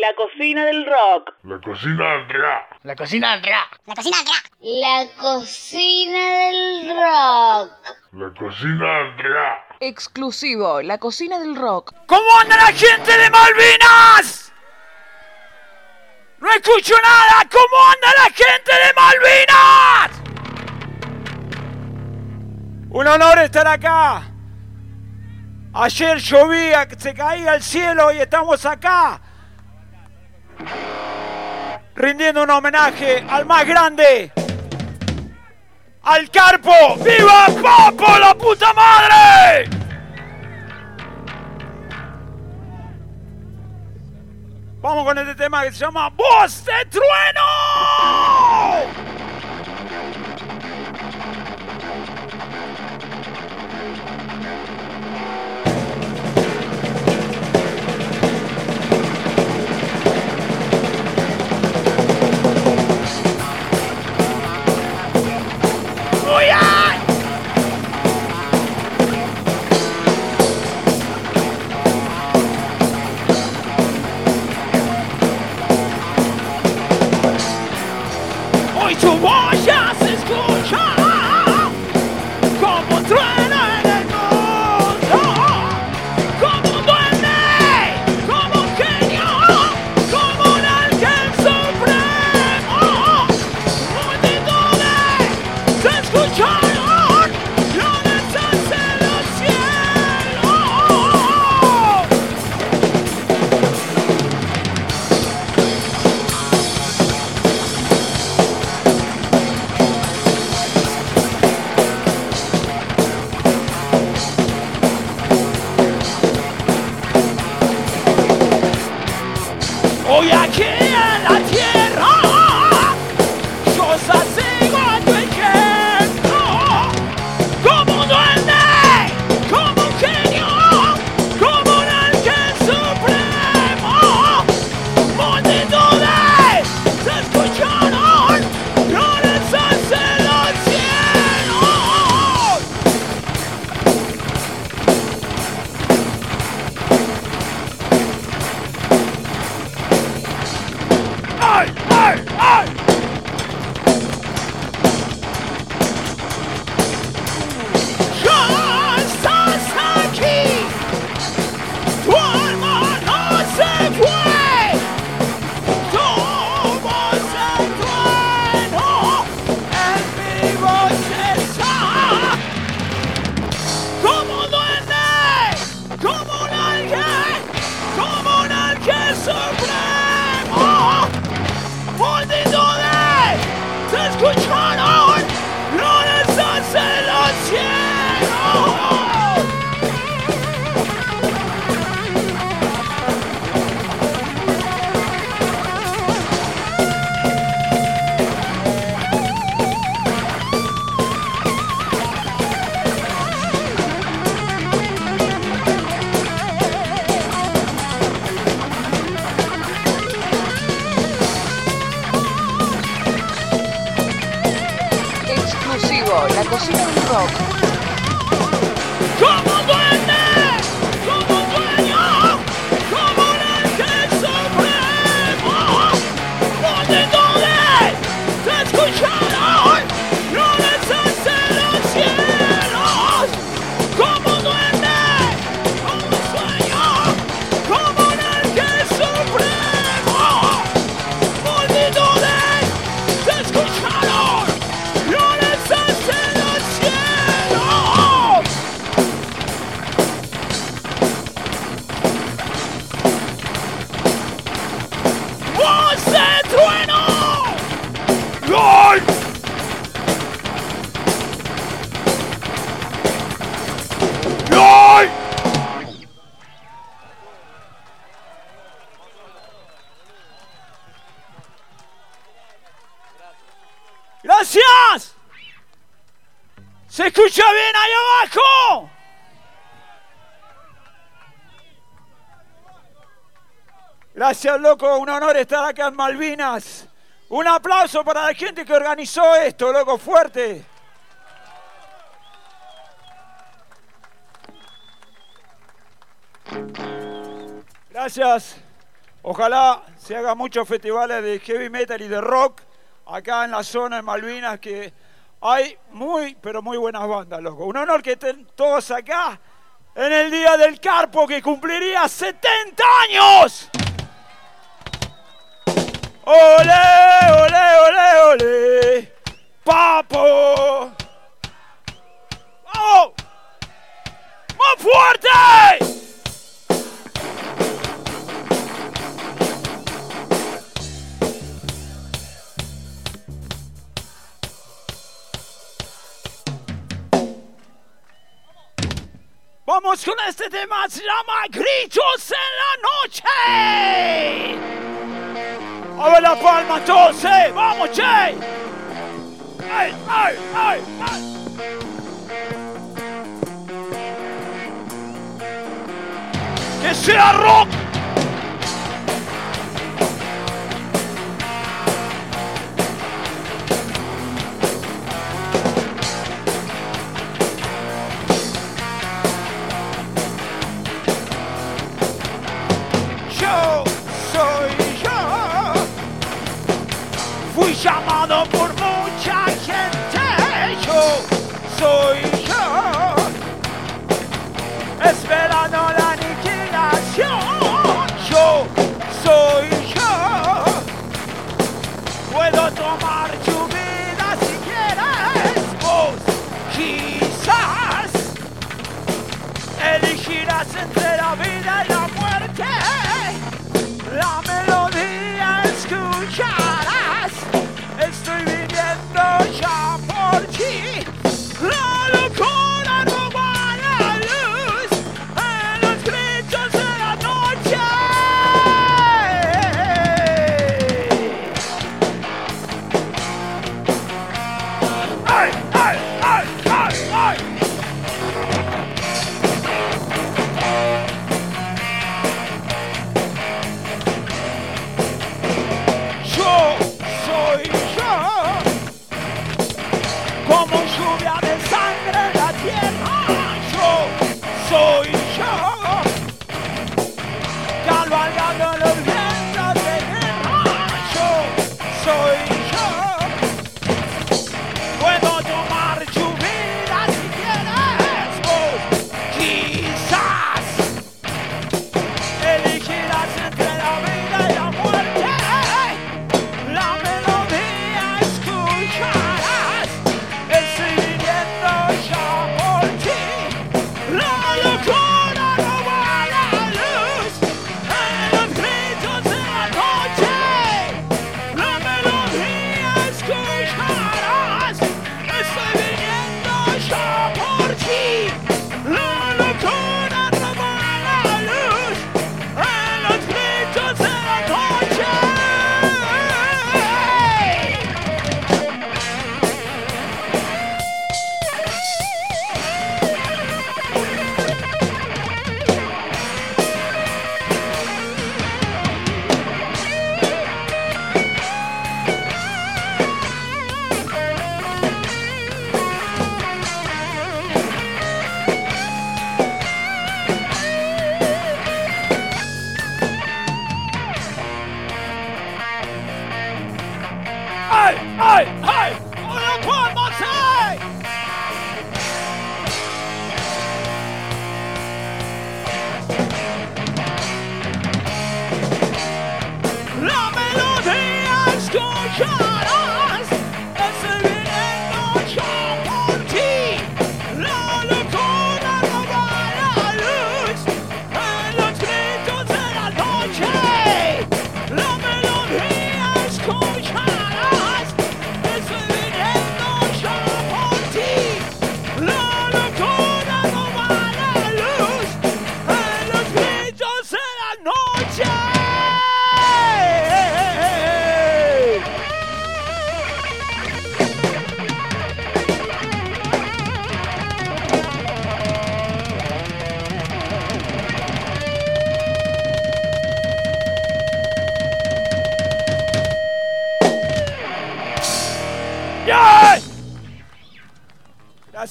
La cocina del rock. La cocina de Andrea. La cocina de Andrea. La cocina de Andrea. La cocina del rock. La cocina de Andrea. Exclusivo, la cocina del rock. ¿Cómo anda la gente de Malvinas? No escucho nada. ¿Cómo anda la gente de Malvinas? Un honor estar acá. Ayer llovía, se caía el cielo y estamos acá. Rindiendo un homenaje al más grande. Al Carpo. ¡Viva Papo, la puta madre! Vamos con este tema que se llama Voz de Trueno. escucha bien ahí abajo. Gracias, loco. Un honor estar acá en Malvinas. Un aplauso para la gente que organizó esto, loco, fuerte. Gracias. Ojalá se hagan muchos festivales de heavy metal y de rock acá en la zona de Malvinas, que hay muy, pero muy buenas bandas, loco. Un honor que estén todos acá en el Día del Carpo que cumpliría 70 años. ¡Ole! con este tema, se llama Gritos en la noche. A ver la palma entonces, vamos, che. ¡Ay, ay, ay, ay! Que sea rock Fui llamado por mucha gente, yo soy yo. Esperando la aniquilación, yo soy yo. Puedo tomar tu vida si quieres, vos quizás elegirás entre la vida y la muerte. La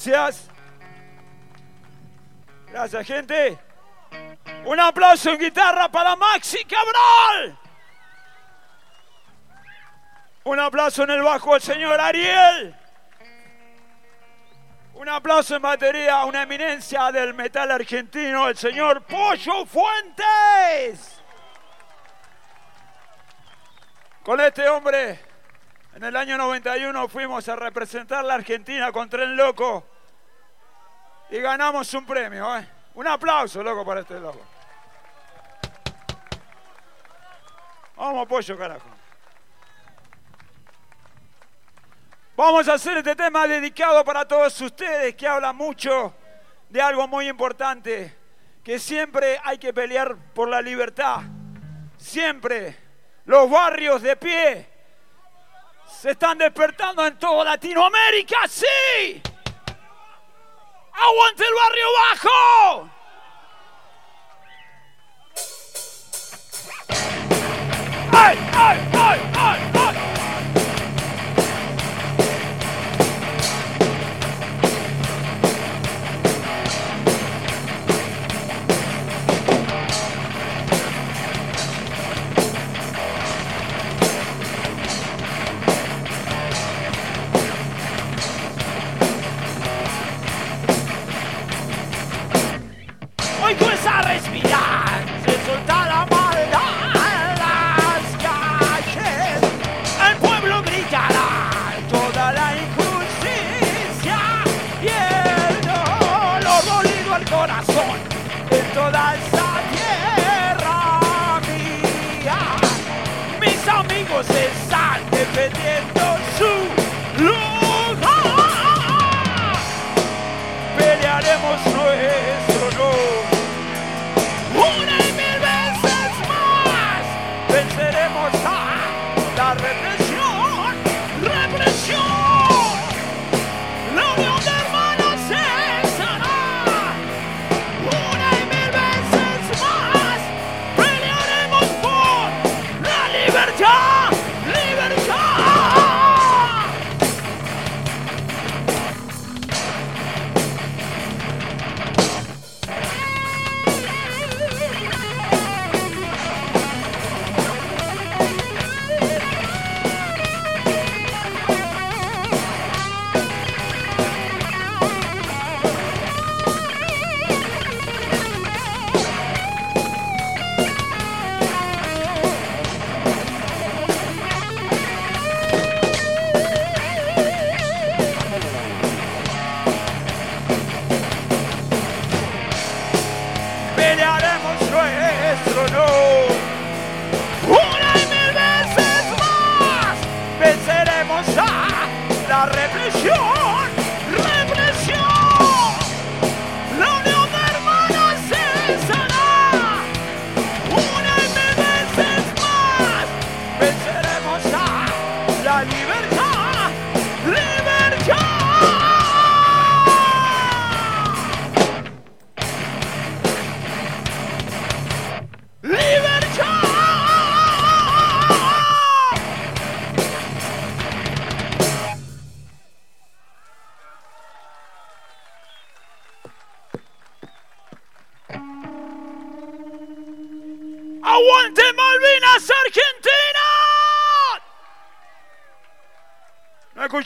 Gracias. Gracias, gente. Un aplauso en guitarra para Maxi Cabral. Un aplauso en el bajo al señor Ariel. Un aplauso en batería a una eminencia del metal argentino, el señor Pollo Fuentes. Con este hombre, en el año 91 fuimos a representar la Argentina contra el loco y ganamos un premio. ¿eh? Un aplauso, loco, para este loco. Vamos, Pollo, carajo. Vamos a hacer este tema dedicado para todos ustedes que habla mucho de algo muy importante, que siempre hay que pelear por la libertad. Siempre los barrios de pie se están despertando en toda Latinoamérica, sí. Aguante el barrio bajo. ¡Ay, ay, ay, ay, están defendiendo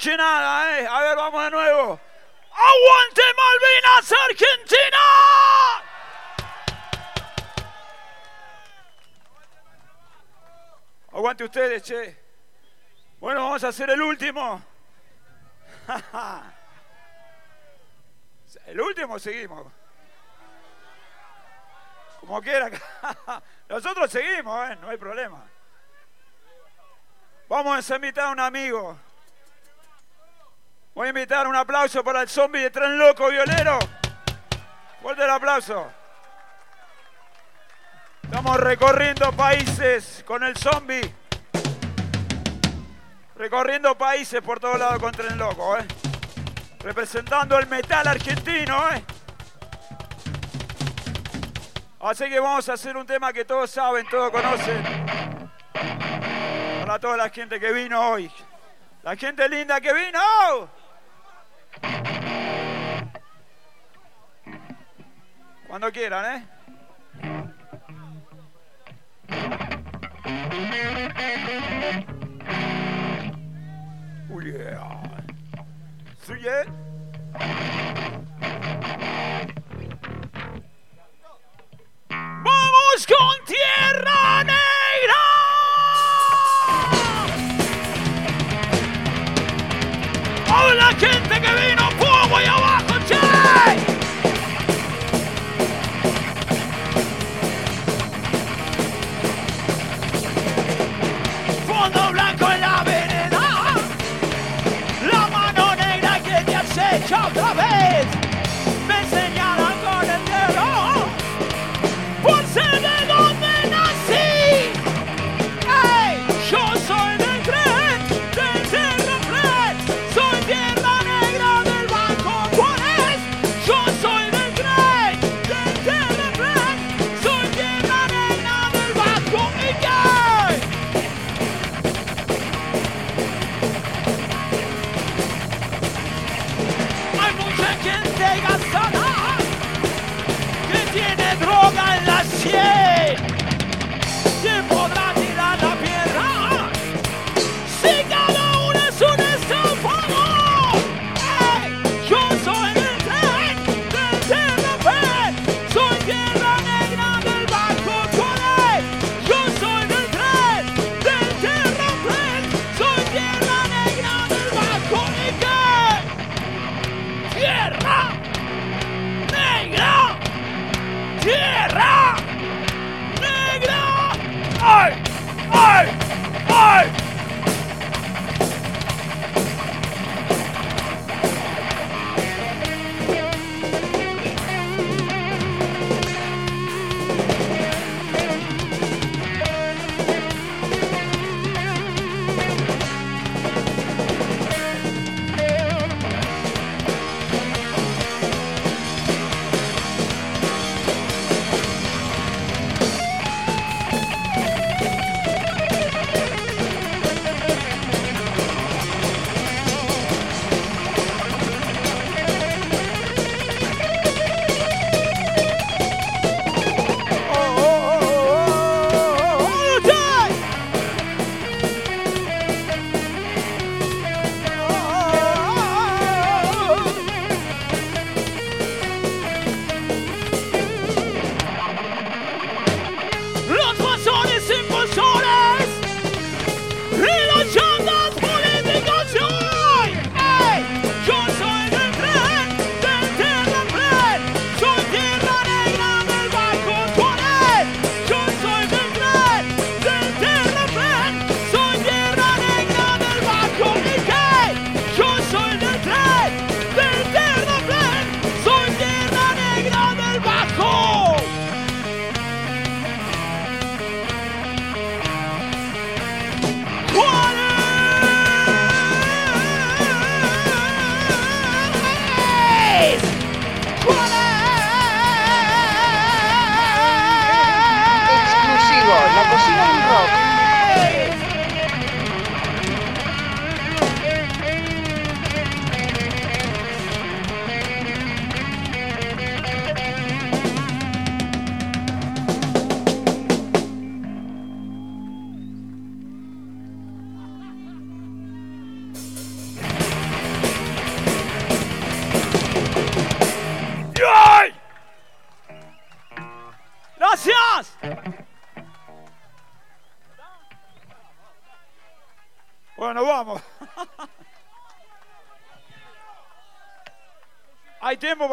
No escuché nada, ¿eh? A ver, vamos de nuevo. ¡Aguante Malvinas Argentina! Aguante ustedes, che. Bueno, vamos a hacer el último. El último seguimos. Como quiera. Nosotros seguimos, ¿eh? no hay problema. Vamos a invitar a un amigo. Voy a invitar un aplauso para el zombie de Tren Loco Violero. Fuerte el aplauso. Estamos recorriendo países con el zombie. Recorriendo países por todos lados con Tren Loco, ¿eh? Representando el metal argentino, ¿eh? Así que vamos a hacer un tema que todos saben, todos conocen. Para toda la gente que vino hoy. La gente linda que vino. Cuando quieran, ¿eh? Oh yeah. ¡Vamos con Tierra Negra!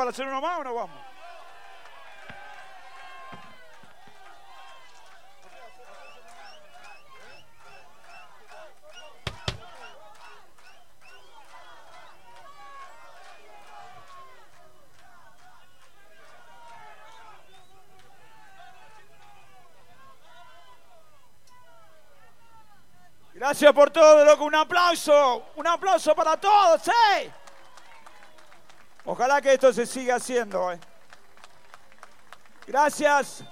para hacer uno más o no vamos? Gracias por todo, loco. Un aplauso. Un aplauso para todos. ¿eh? Ojalá que esto se siga haciendo. Eh. Gracias.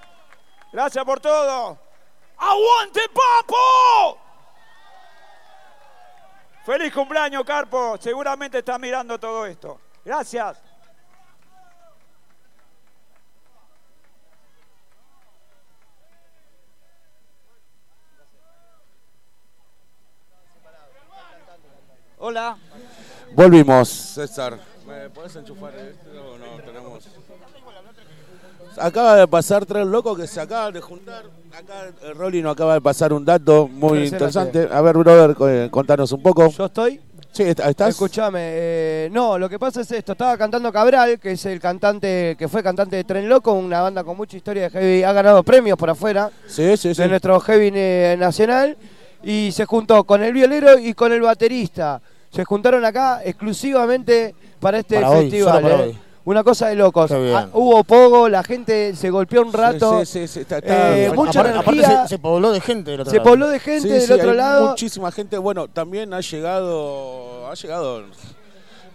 Gracias por todo. ¡Aguante, papo! Feliz cumpleaños, Carpo. Seguramente está mirando todo esto. Gracias. Hola. Volvimos, César. ¿Me podés enchufar esto o no? Tenemos. Acaba de pasar tres locos que se acaban de juntar. Acá el Rolly nos acaba de pasar un dato muy interesante. A ver, brother, eh, contanos un poco. ¿Yo estoy? Sí, est- ¿estás? Escuchame, eh, no, lo que pasa es esto, estaba cantando Cabral, que es el cantante, que fue cantante de Tren Loco, una banda con mucha historia de heavy, ha ganado premios por afuera Sí, sí, sí. de nuestro heavy eh, nacional, y se juntó con el violero y con el baterista. Se juntaron acá exclusivamente para este Para festival. para eh. hoy. Una cosa de locos. Ah, hubo pogo, la gente se golpeó un rato. Sí, sí, sí, está- está- eh, bueno, mucha aparte, aparte se, se pobló de gente del otro Se lado. pobló de gente del otro lado. Muchísima gente. Bueno, también ha llegado. Ha llegado.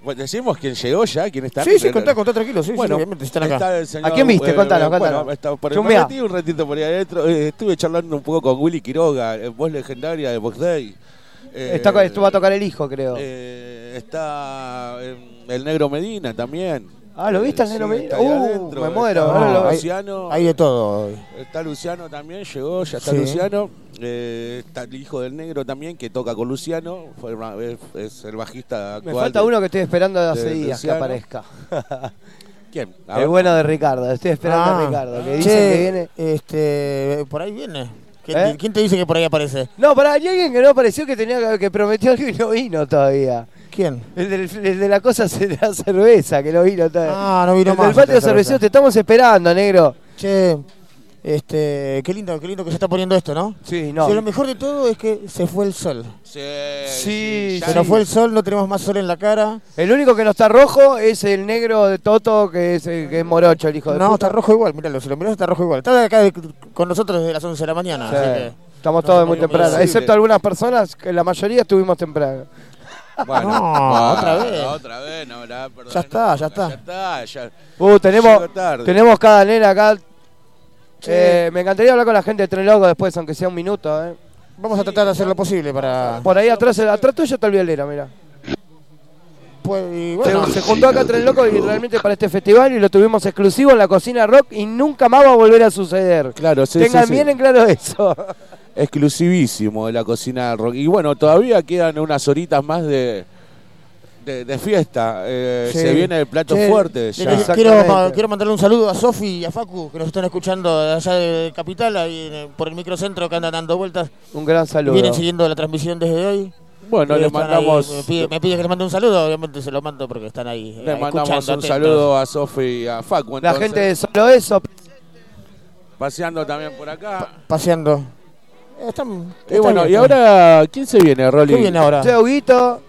Bueno, decimos quién llegó ya, quién está. Sí, sí, contá, contá tranquilo. Sí, Bueno, sí, obviamente están acá. está el señor, ¿A quién viste? eh, bueno, está por Chumeá. me metí un ratito por ahí adentro. eh, estuve charlando un poco con Willy Quiroga, eh, voz legendaria de Box Day. Eh, Está, esto va a tocar el hijo, creo. eh, está el Negro Medina también. Ah, ¿lo viste al Sí, Negro Medina? Uh, adentro. me muero, Está hay- Luciano. Hay de todo hoy. Está Luciano también, llegó, ya está Sí. Luciano. Eh, está el hijo del negro también, que toca con Luciano. Fue es, es el bajista Me falta de- uno que estoy esperando de hace de días que Luciano. aparezca. ¿Quién? A El ver. bueno de Ricardo, estoy esperando a Ah, Ricardo, que che, dicen que viene. Este, por ahí viene. ¿Quién, ¿Eh? quién te dice que por ahí aparece? No, pará, hay alguien que no apareció que tenía que prometió algo y no vino todavía. ¿Quién? El, del- el de la cosa de la cerveza, que no vino todavía. Ah, no vino el más. del patio esta cerveza. cervecero, te estamos esperando, negro. Che, este, qué lindo, qué lindo que se está poniendo esto, ¿no? Sí, no. Sí, lo mejor de todo es que se fue el sol. Sí, Sí, ya Se sí. nos fue el sol, no tenemos más sol en la cara. El único que no está rojo es el negro de Toto, que es, el- que es morocho, el hijo de No, puta. está rojo igual, míralo, si lo mirás está rojo igual. Está acá de- con nosotros desde las 11 de la mañana, Sí. así que... Estamos todos no, muy no, temprano, imposible. excepto algunas personas, que la mayoría estuvimos temprano. Bueno, No, bueno, otra vez. Otra vez, no, la, perdón, Ya está, ya está. Ya está, ya. Uh, tenemos, tenemos cada nena acá. Eh, me encantaría hablar con la gente de Tren Loco después, aunque sea un minuto. Eh. Vamos a tratar de hacer lo posible para... Por ahí atrás, atrás tuyo está el violero, mira. Pues, y bueno, se, se juntó acá Tren Loco y realmente para este festival y lo tuvimos exclusivo en la cocina rock y nunca más va a volver a suceder. Claro, sí, Tengan sí, sí. bien en claro eso. Exclusivísimo de la cocina rock. Y bueno, todavía quedan unas horitas más de, de, de fiesta. Eh, Sí. Se viene el plato fuerte. le- ya. le- quiero, ma- quiero mandarle un saludo a Sofi y a Facu, que nos están escuchando de allá de Capital, ahí por el microcentro que andan dando vueltas. Un gran saludo. vienen siguiendo la transmisión desde hoy. Bueno, le mandamos, ahí, me, pide, me pide que les mande un saludo, obviamente se lo mando porque están ahí. le mandamos escuchando, un atentos. saludo a Sofi y a Facu. La gente de solo eso. Paseando también por acá. Paseando. Eh, están- bueno, bien, y ahora, ¿quién se viene, Rolly? ¿Qué viene ahora? Che, Huguito,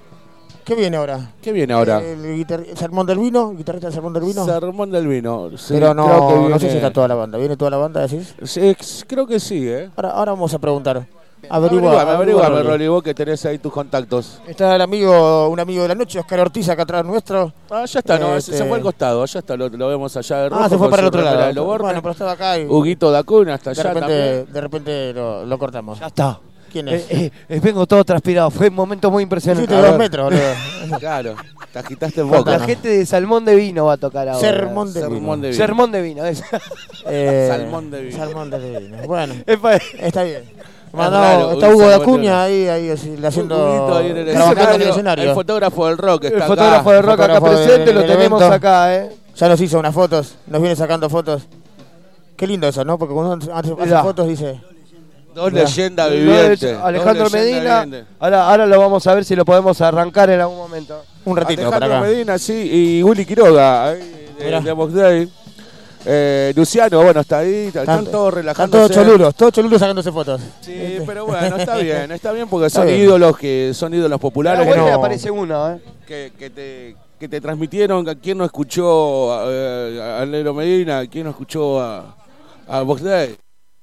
¿Qué viene ahora? ¿Qué viene ahora? El, guitar- el Sermón del Vino, el guitarrista del Sermón del Vino. Sermón del Vino. Sí, Pero no, creo que no sé si está toda la banda. ¿Viene toda la banda, decís? Sí, creo que sí, ¿eh? Ahora, ahora vamos a preguntar. Averiguame, Averigua, averiguame, Rolly. Vos que tenés ahí tus contactos. Está el amigo, un amigo de la noche, Oscar Ortiz, acá atrás nuestro. Ah, ya está, no, Este- se fue al costado, ya está, lo, lo vemos allá de rojo. Ah, se fue para el otro lado. Loborne. Bueno, pero estaba acá y Huguito Dacuna hasta de allá repente, también. de repente lo, lo cortamos. ya está. ¿Quién es? Eh, eh, eh, vengo todo transpirado, fue un momento muy impresionante. Hiciste a dos metros, boludo. Claro, te agitaste en La boca. gente de Salmón de Vino va a tocar ahora. Sermón de Sermón vino. de vino. Sermón de Vino. es. Eh, Salmón de vino. Salmón de vino. Bueno, está bien. Claro, está Hugo de- ahí, ahí así, le haciendo, ahí en el trabajando en el escenario. El fotógrafo del rock está el acá. fotógrafo de rock acá presente, del- lo del tenemos evento. acá, ¿eh? Ya nos hizo unas fotos, nos viene sacando fotos. Qué lindo eso, ¿no? Porque cuando uno hace, fotos dice... Dos leyendas vivientes. Alejandro dos Medina. Ahora, ahora lo vamos a ver si lo podemos arrancar en algún momento. Un ratito para Alejandro acá. Medina, sí, y Willy Quiroga, ahí, de, de. Eh, Luciano, bueno, está ahí, están Están- todos Están relajándose. todos cholulos, todos cholulos sacándose fotos. Sí, pero bueno, está bien, está bien porque Está son bien. ídolos que son ídolos populares vuelta no. aparece uno, ¿eh? que, que te, que te transmitieron. ¿A ¿Quién no escuchó eh, a Negro Medina? ¿Quién no escuchó a, a Box Day?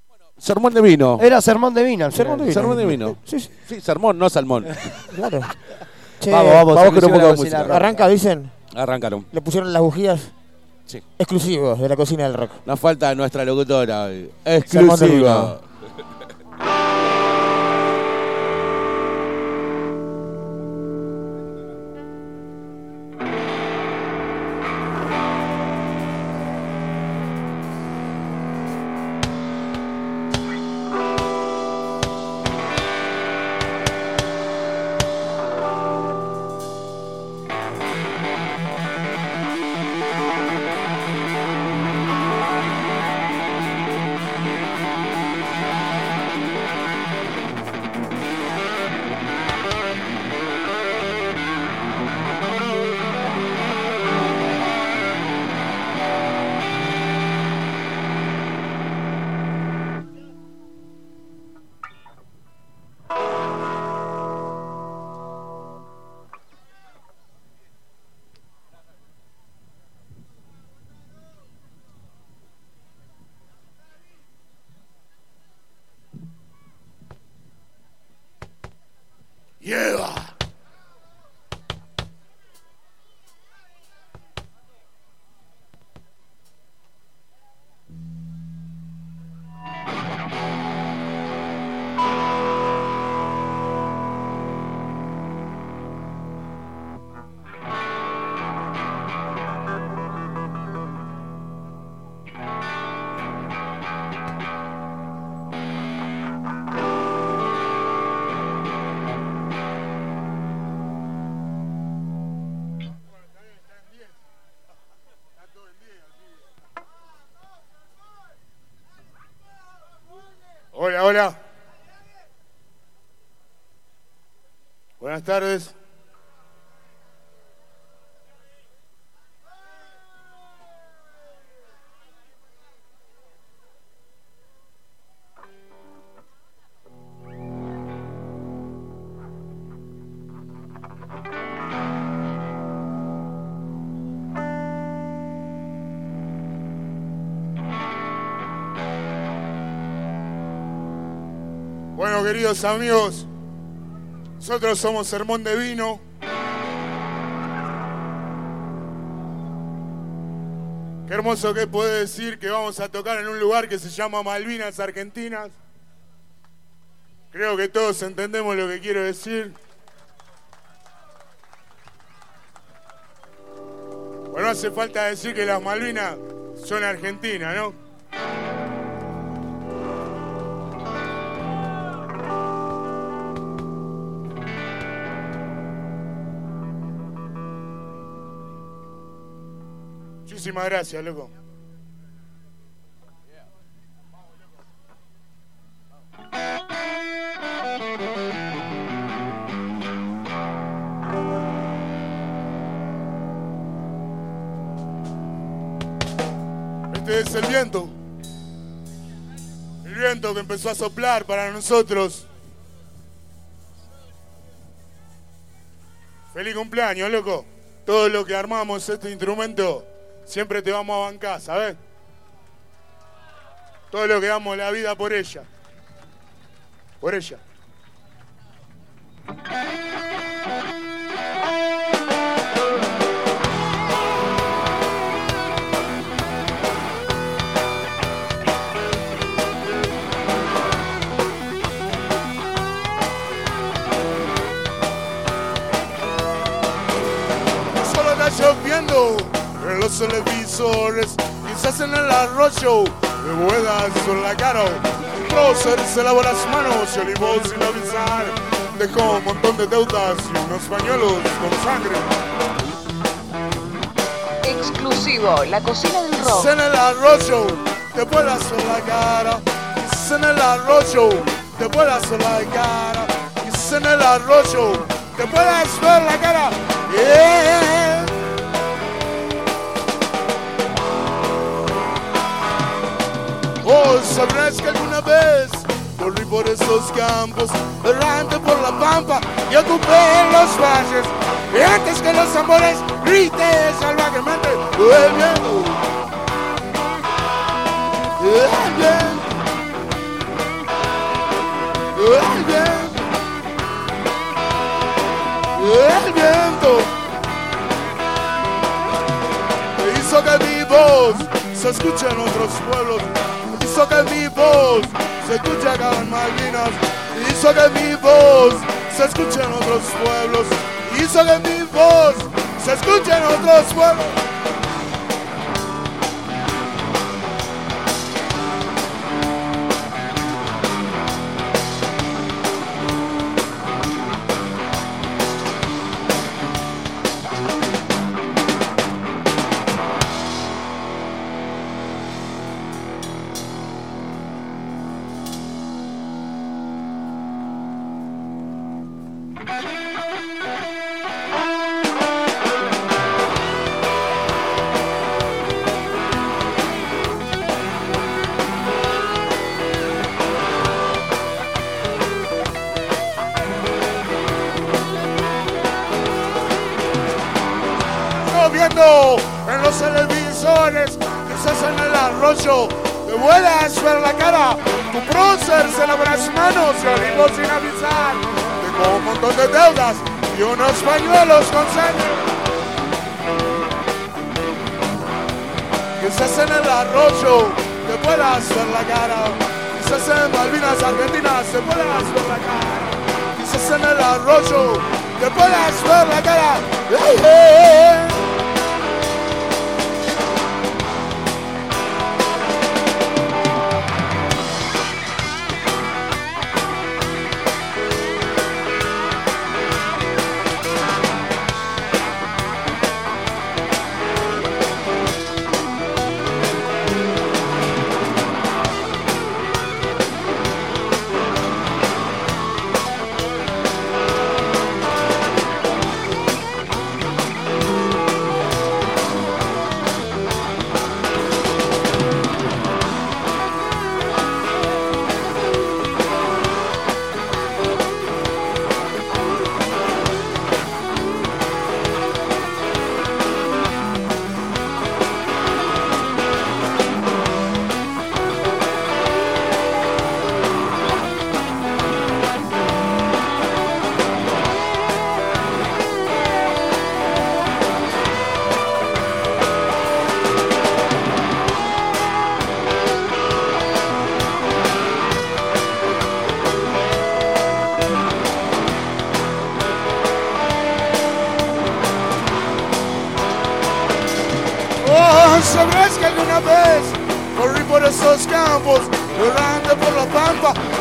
Bueno, Sermón de vino. Era Sermón de Vino. Sermón de vino. Sermón de vino. Sí, sí, Sí, sermón, no salmón. claro. Che, Vamos, vamos, vamos con un poco de música. Arranca, dicen. Arrancaron. Le pusieron las bujías Sí. exclusivos de la cocina del rock. Nos falta nuestra locutora Exclusiva. Buenas tardes. Bueno, queridos amigos, nosotros somos Sermón de Vino. Qué hermoso que puede decir que vamos a tocar en un lugar que se llama Malvinas Argentinas. Creo que todos entendemos lo que quiero decir. Bueno, hace falta decir que las Malvinas son Argentinas, ¿no? Muchísimas gracias, loco. Este es el viento. El viento que empezó a soplar para nosotros. Feliz cumpleaños, loco. Todo lo que armamos este instrumento siempre te vamos a bancar, ¿sabes? Todo lo que damos la vida por ella. Por ella. Televisores, quizás en el arroyo, de buenas con la cara. Prócer se lavó las manos y olivó sin avisar. Dejó un montón de deudas y unos pañuelos con sangre. Exclusivo, la cocina del rock. Quizás en el arroyo, te vuelas en la cara. Quizás en el arroyo, te vuelas en la cara. Quizás en el arroyo, te puedas ver la cara. Yeah. Oh, sabrás que alguna vez corrí por esos campos, errante por la pampa y ocupé los valles. Y antes que los amores grite salvajemente, el viento, el viento, el viento, el viento. Hizo que mi voz se escuche en otros pueblos hizo que mi voz se escuche acá en Malvinas, hizo que mi voz se escuche en otros pueblos, hizo que mi voz se escuche en otros pueblos. Lava las manos olivó sin avisar, con un montón de deudas y unos pañuelos con sangre. Quizás en el arroyo te puedas ver la cara. Quizás en Malvinas Argentinas te puedas ver la cara. Quizás en el arroyo te puedas ver la cara.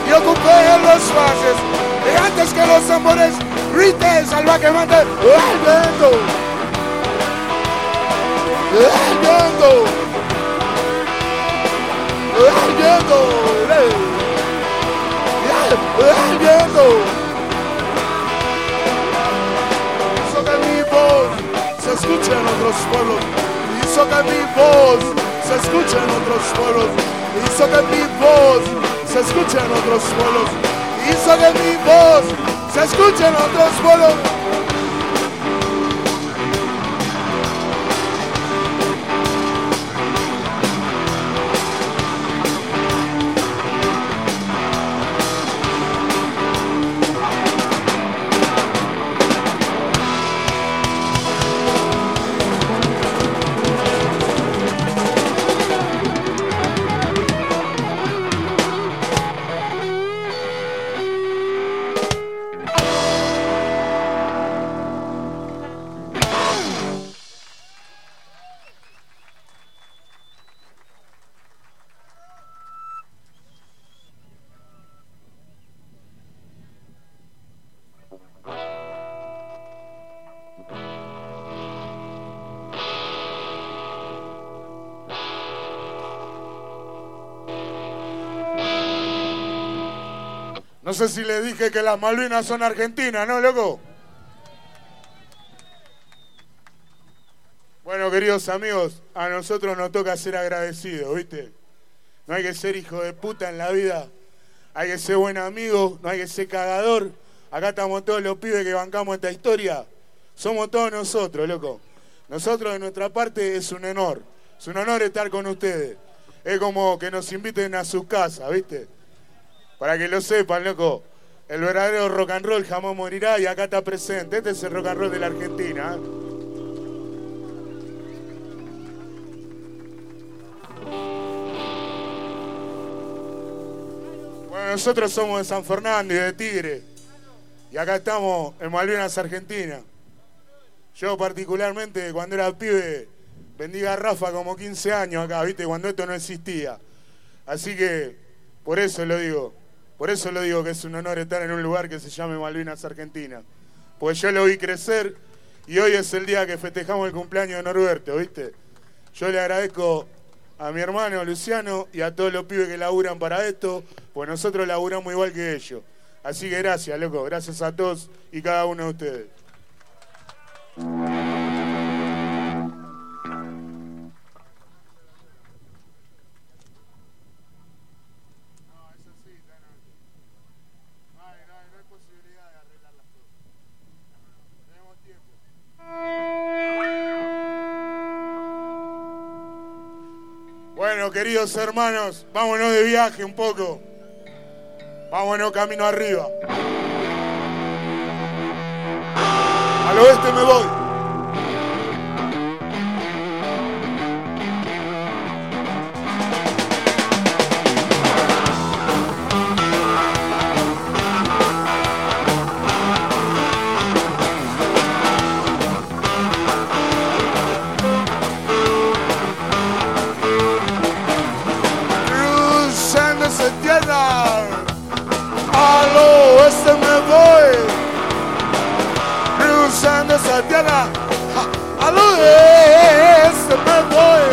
Y ocupé los valles. Y antes que los tambores grité salvajemente, ¡el viento! ¡El viento! ¡El viento! ¡El ¡El viento! Hizo que mi voz se escuche en otros pueblos hizo que mi voz se escuche en otros pueblos, hizo que mi voz se escuche en otros pueblos, hizo que mi voz se escuche en otros pueblos. Sé si le dije que las Malvinas son argentinas, ¿no, loco? Bueno, queridos amigos, a nosotros nos toca ser agradecidos, ¿viste? No hay que ser hijo de puta en la vida. Hay que ser buen amigo, no hay que ser cagador. Acá estamos todos los pibes que bancamos esta historia. Somos todos nosotros, loco. Nosotros de nuestra parte es un honor. Es un honor estar con ustedes. Es como que nos inviten a sus casas, ¿viste? Para que lo sepan, loco. El verdadero rock and roll jamás morirá y acá está presente. Este es el rock and roll de la Argentina. ¿eh? Bueno, nosotros somos de San Fernando y de Tigre. Y acá estamos en Malvinas, Argentina. Yo particularmente cuando era pibe vendí garrafa como 15 años acá, ¿viste? Cuando esto no existía. Así que por eso lo digo. Por eso lo digo que es un honor estar en un lugar que se llame Malvinas, Argentina. Pues yo lo vi crecer y hoy es el día que festejamos el cumpleaños de Norberto, ¿viste? Yo le agradezco a mi hermano Luciano y a todos los pibes que laburan para esto, pues nosotros laburamos igual que ellos. Así que gracias, loco, gracias a todos y cada uno de ustedes. queridos hermanos, vámonos de viaje un poco. Vámonos camino arriba. Al oeste me voy. Cruzando esa tierra, ja, al oeste me voy.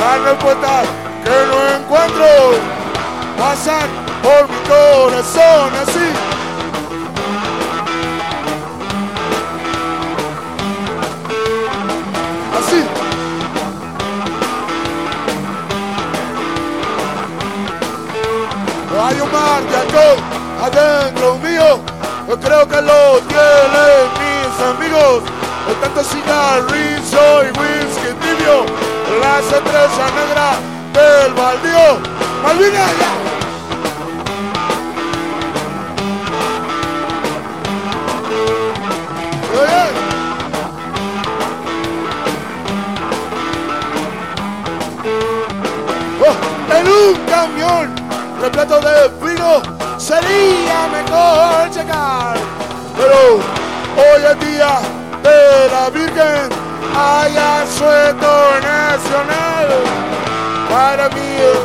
Las respuestas que no encuentro pasan por mi corazón así. Así. Hay un mar de alcohol adentro mío. Yo creo que lo tienen mis amigos. De tanto cigarrillo y whisky tibio. Las estrellas negras del baldío. Malvina ya. Oye. Oh, en un camión repleto de vino sería mejor llegar. Pero hoy en día de la Virgen hay asueto nacional. Para mí es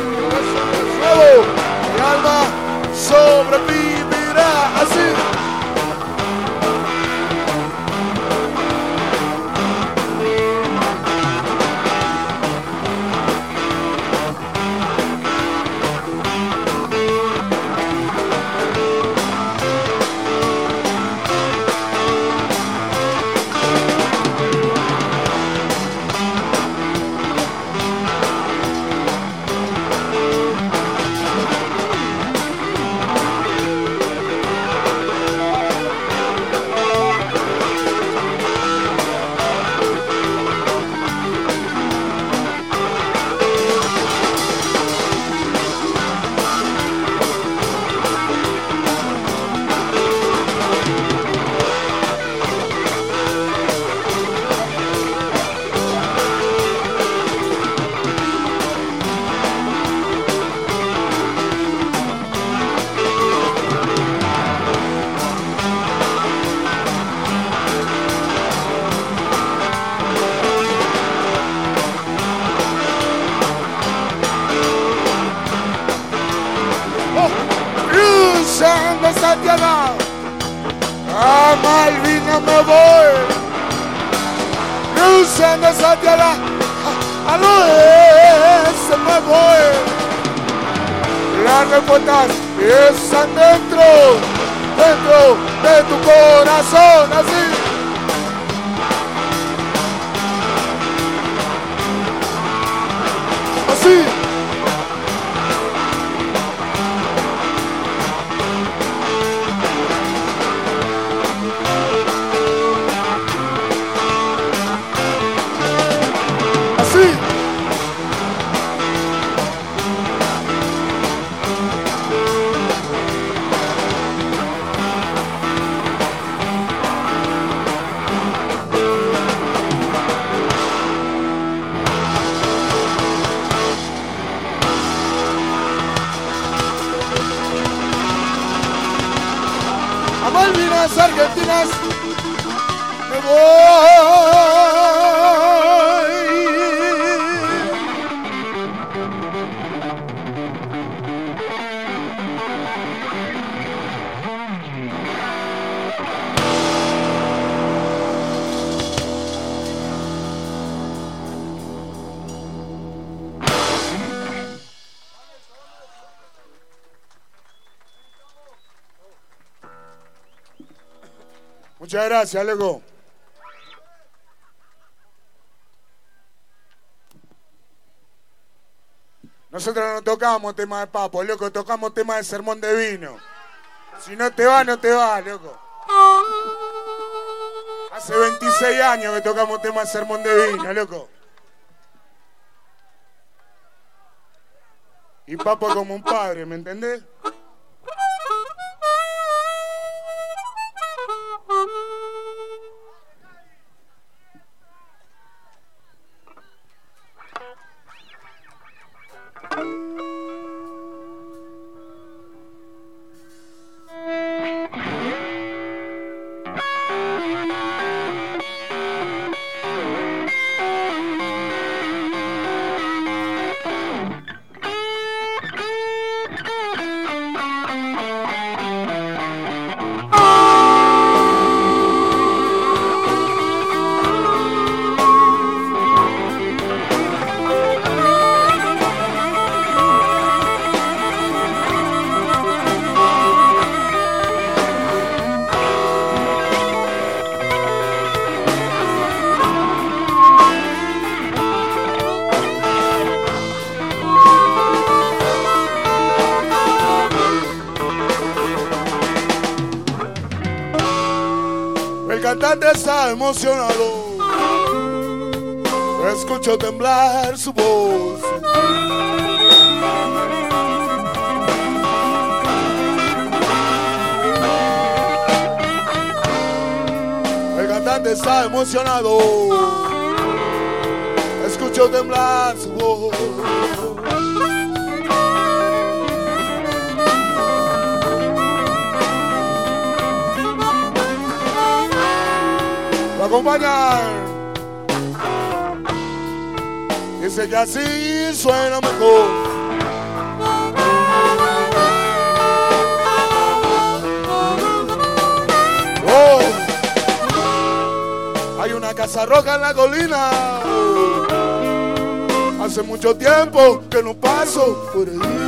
nuevo, mi alma sobrevivirá así. Malvina me voy. Cruzando esa tierra. A- Al oeste me voy. Las respuestas están dentro, dentro de tu corazón, así. A Malvinas Argentinas gracias, loco. Nosotros no tocamos tema de papo, loco, tocamos tema de sermón de vino. Si no te va, no te va, loco. Hace 26 años que tocamos tema de sermón de vino, loco. Y papo como un padre, ¿me entendés? Emocionado. Escucho temblar su voz. El cantante está emocionado. Escucho temblar Lo acompañan. Dice que así suena mejor. Oh. Hay una casa roja en la colina. Hace mucho tiempo que no paso por ahí.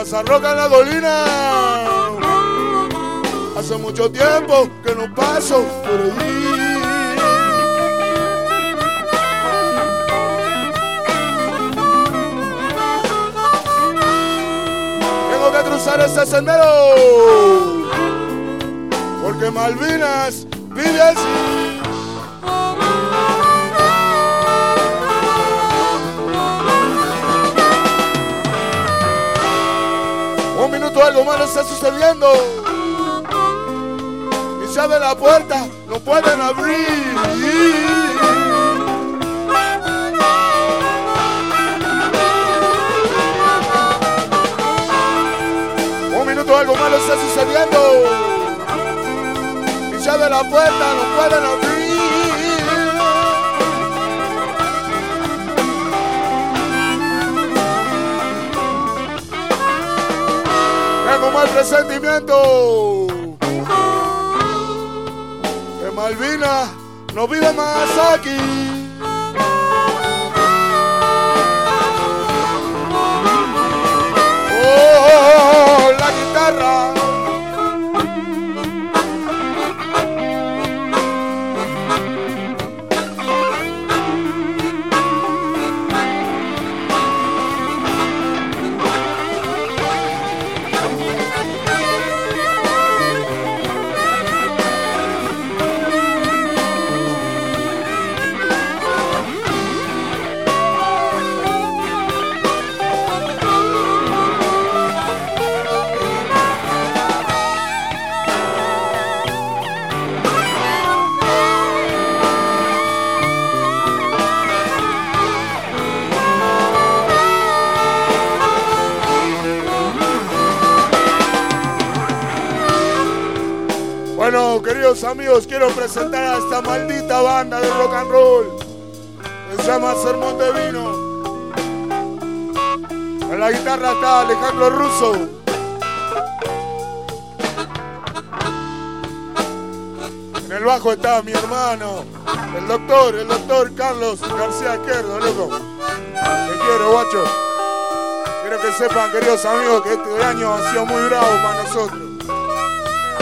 Hay una casa roja en la colina. Hace mucho tiempo que no paso por ahí. Tengo que cruzar ese sendero. Porque Malvinas vive así. Algo malo está sucediendo. Y se abre la puerta, no pueden abrir. Un minuto algo malo está sucediendo. Y se abre la puerta, no pueden abrir. Mal presentimiento. Que Malvina no vive más aquí. Presentar a esta maldita banda de rock and roll. Se llama Sermón de Vino. En la guitarra está Alejandro Russo. En el bajo está mi hermano, el doctor, el doctor Carlos García Izquierdo, loco. Te quiero, guacho. Quiero que sepan, queridos amigos, que este año ha sido muy bravo para nosotros.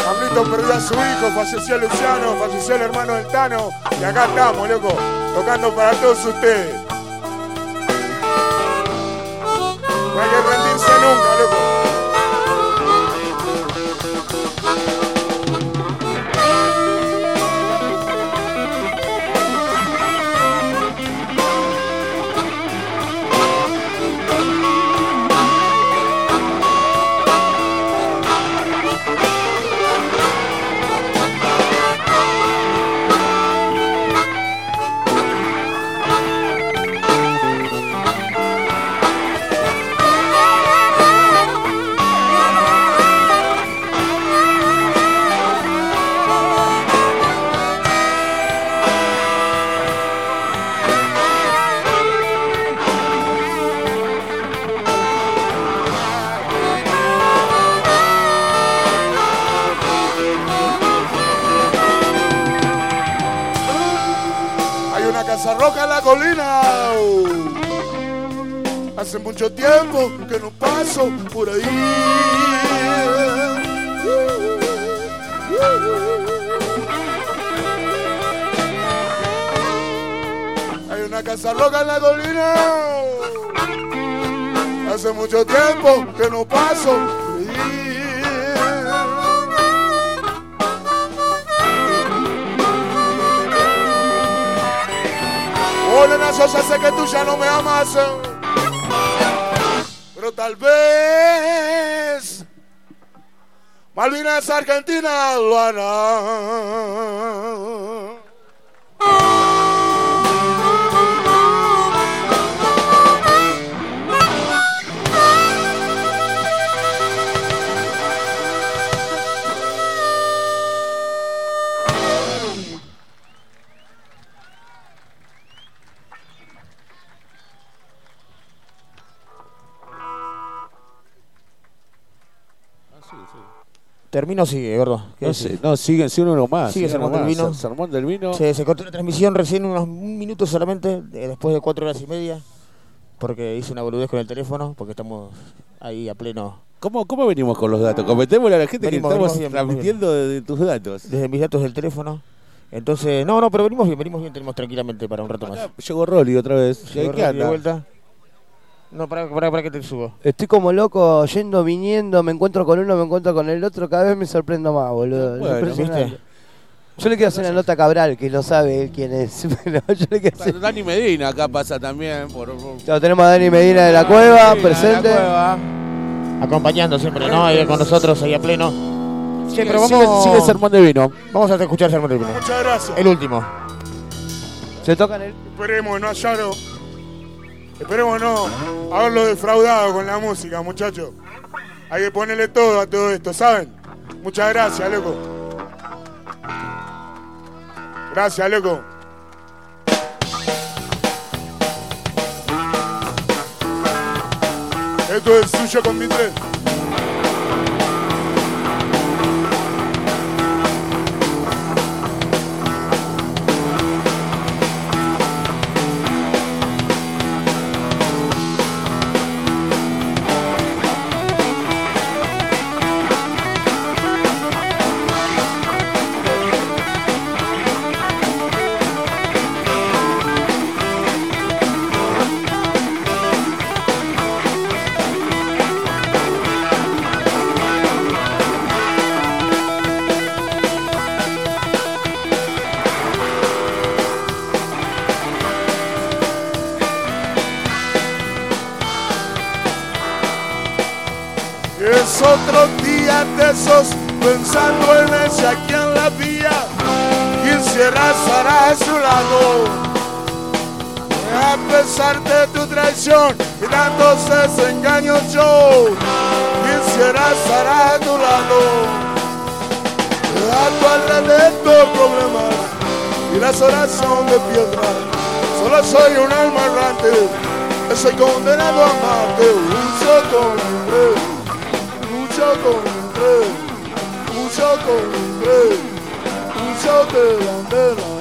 Pablito perdió a su hijo, falleció Luciano, falleció el hermano del Tano. Y acá estamos, loco, tocando para todos ustedes. Colina. Hace mucho tiempo que no paso por ahí. Hay una casa loca en la colina. Hace mucho tiempo que no paso. Hola, yo ya sé que tú ya no me amas. Pero tal vez Malvinas Argentina lo hará. Termino sigue, gordo. ¿Qué No, sé, no, sigue, sigue uno más. Sigue Sermón del. Vino. Sermón del Vino. Se, se cortó la transmisión recién unos minutos solamente, eh, después de cuatro horas y media, porque hice una boludez con el teléfono, porque estamos ahí a pleno. ¿Cómo, ¿Cómo venimos con los datos? Comentémosle a la gente Venimos, que estamos bien, transmitiendo de, de tus datos. Desde mis datos del teléfono. Entonces, no, no, pero venimos bien, venimos bien, tenemos tranquilamente para un rato más. Llegó Rolly otra vez. Llegó ¿Qué Rolly de anda? vuelta. No, para, para, para que te subo. Estoy como loco, yendo, viniendo, me encuentro con uno, me encuentro con el otro, cada vez me sorprendo más, boludo. Bueno, impresionante. ¿viste? Yo le quiero hacer una nota a Cabral, que lo sabe él quién es. Pero yo le quiero hacer... Dani Medina acá pasa también. Por, por- Ya tenemos a Dani Medina de la Cueva, Medina, presente. de la cueva. Acompañando siempre, ¿no? Ahí con nosotros, ahí a pleno. Sigue, pero sigue- vamos, sigue Sermón de Vino. vamos a escuchar Sermón del Vino. Muchas gracias. El último. Se tocan el... Esperemos no hallarlo. Esperemos no haberlo defraudado con la música, muchachos. Hay que ponerle todo a todo esto, ¿saben? Muchas gracias, loco. Gracias, loco. Esto es suyo con mi tren. Pensando en ese aquí en la vía. Quisiera estar a su lado. A pesar de tu traición y tantos desengaños yo quisiera estar a tu lado. A tu alrededor problemas y las horas son de piedra. Solo soy un alma errante, soy condenado a amarte. Lucho con lucho con un choco, un choco, un choco,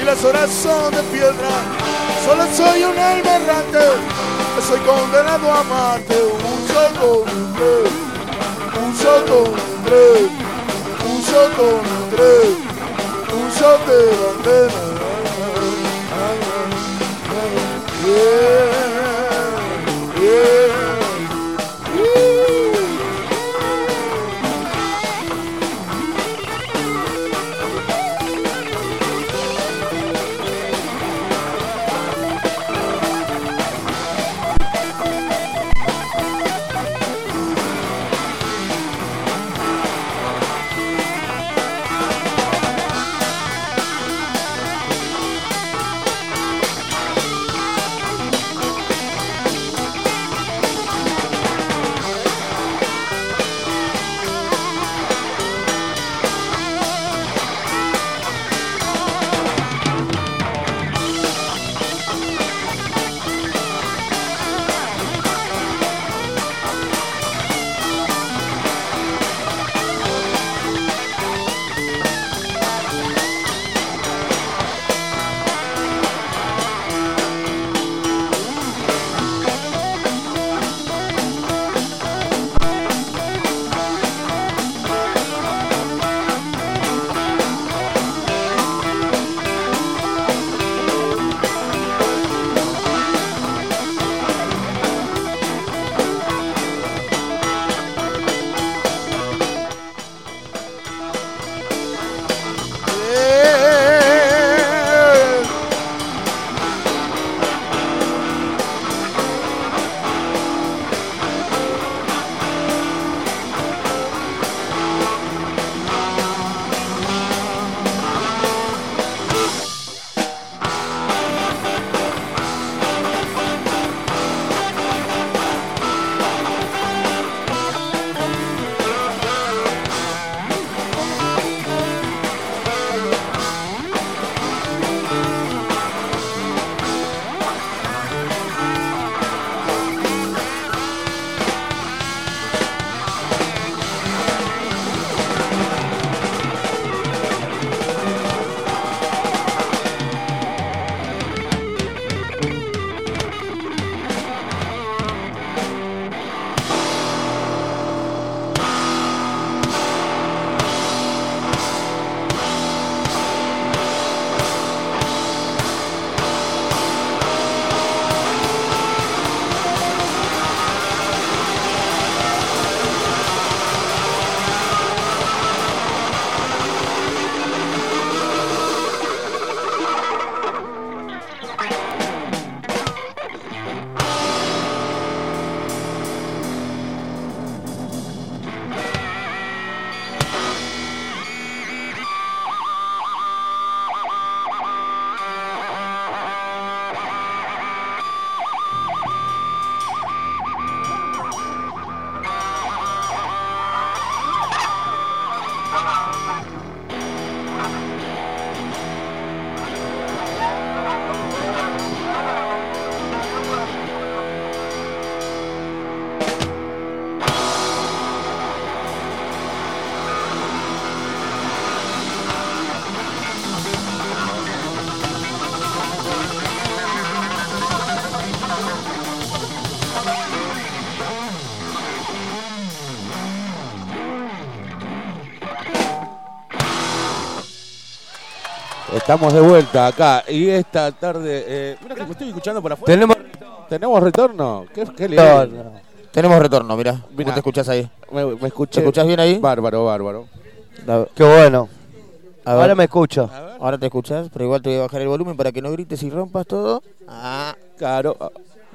y las horas son de piedra. Solo soy un alma errante, soy condenado a amarte. Un solo tres, un solo tres, un solo tres, un bandera. Yeah, Estamos de vuelta acá y esta tarde. Eh, mira que me estoy escuchando por afuera. Tenemos ¿Tenemos retorno? ¿Qué, qué lindo. Tenemos retorno, mira. ¿Cómo te escuchás ahí? Me, me escuché. ¿Te escuchás bien ahí? Bárbaro, bárbaro. Qué bueno. a ver. Ahora me escucho. Ahora te escuchás, pero igual te voy a bajar el volumen para que no grites y rompas todo. Ah, Claro,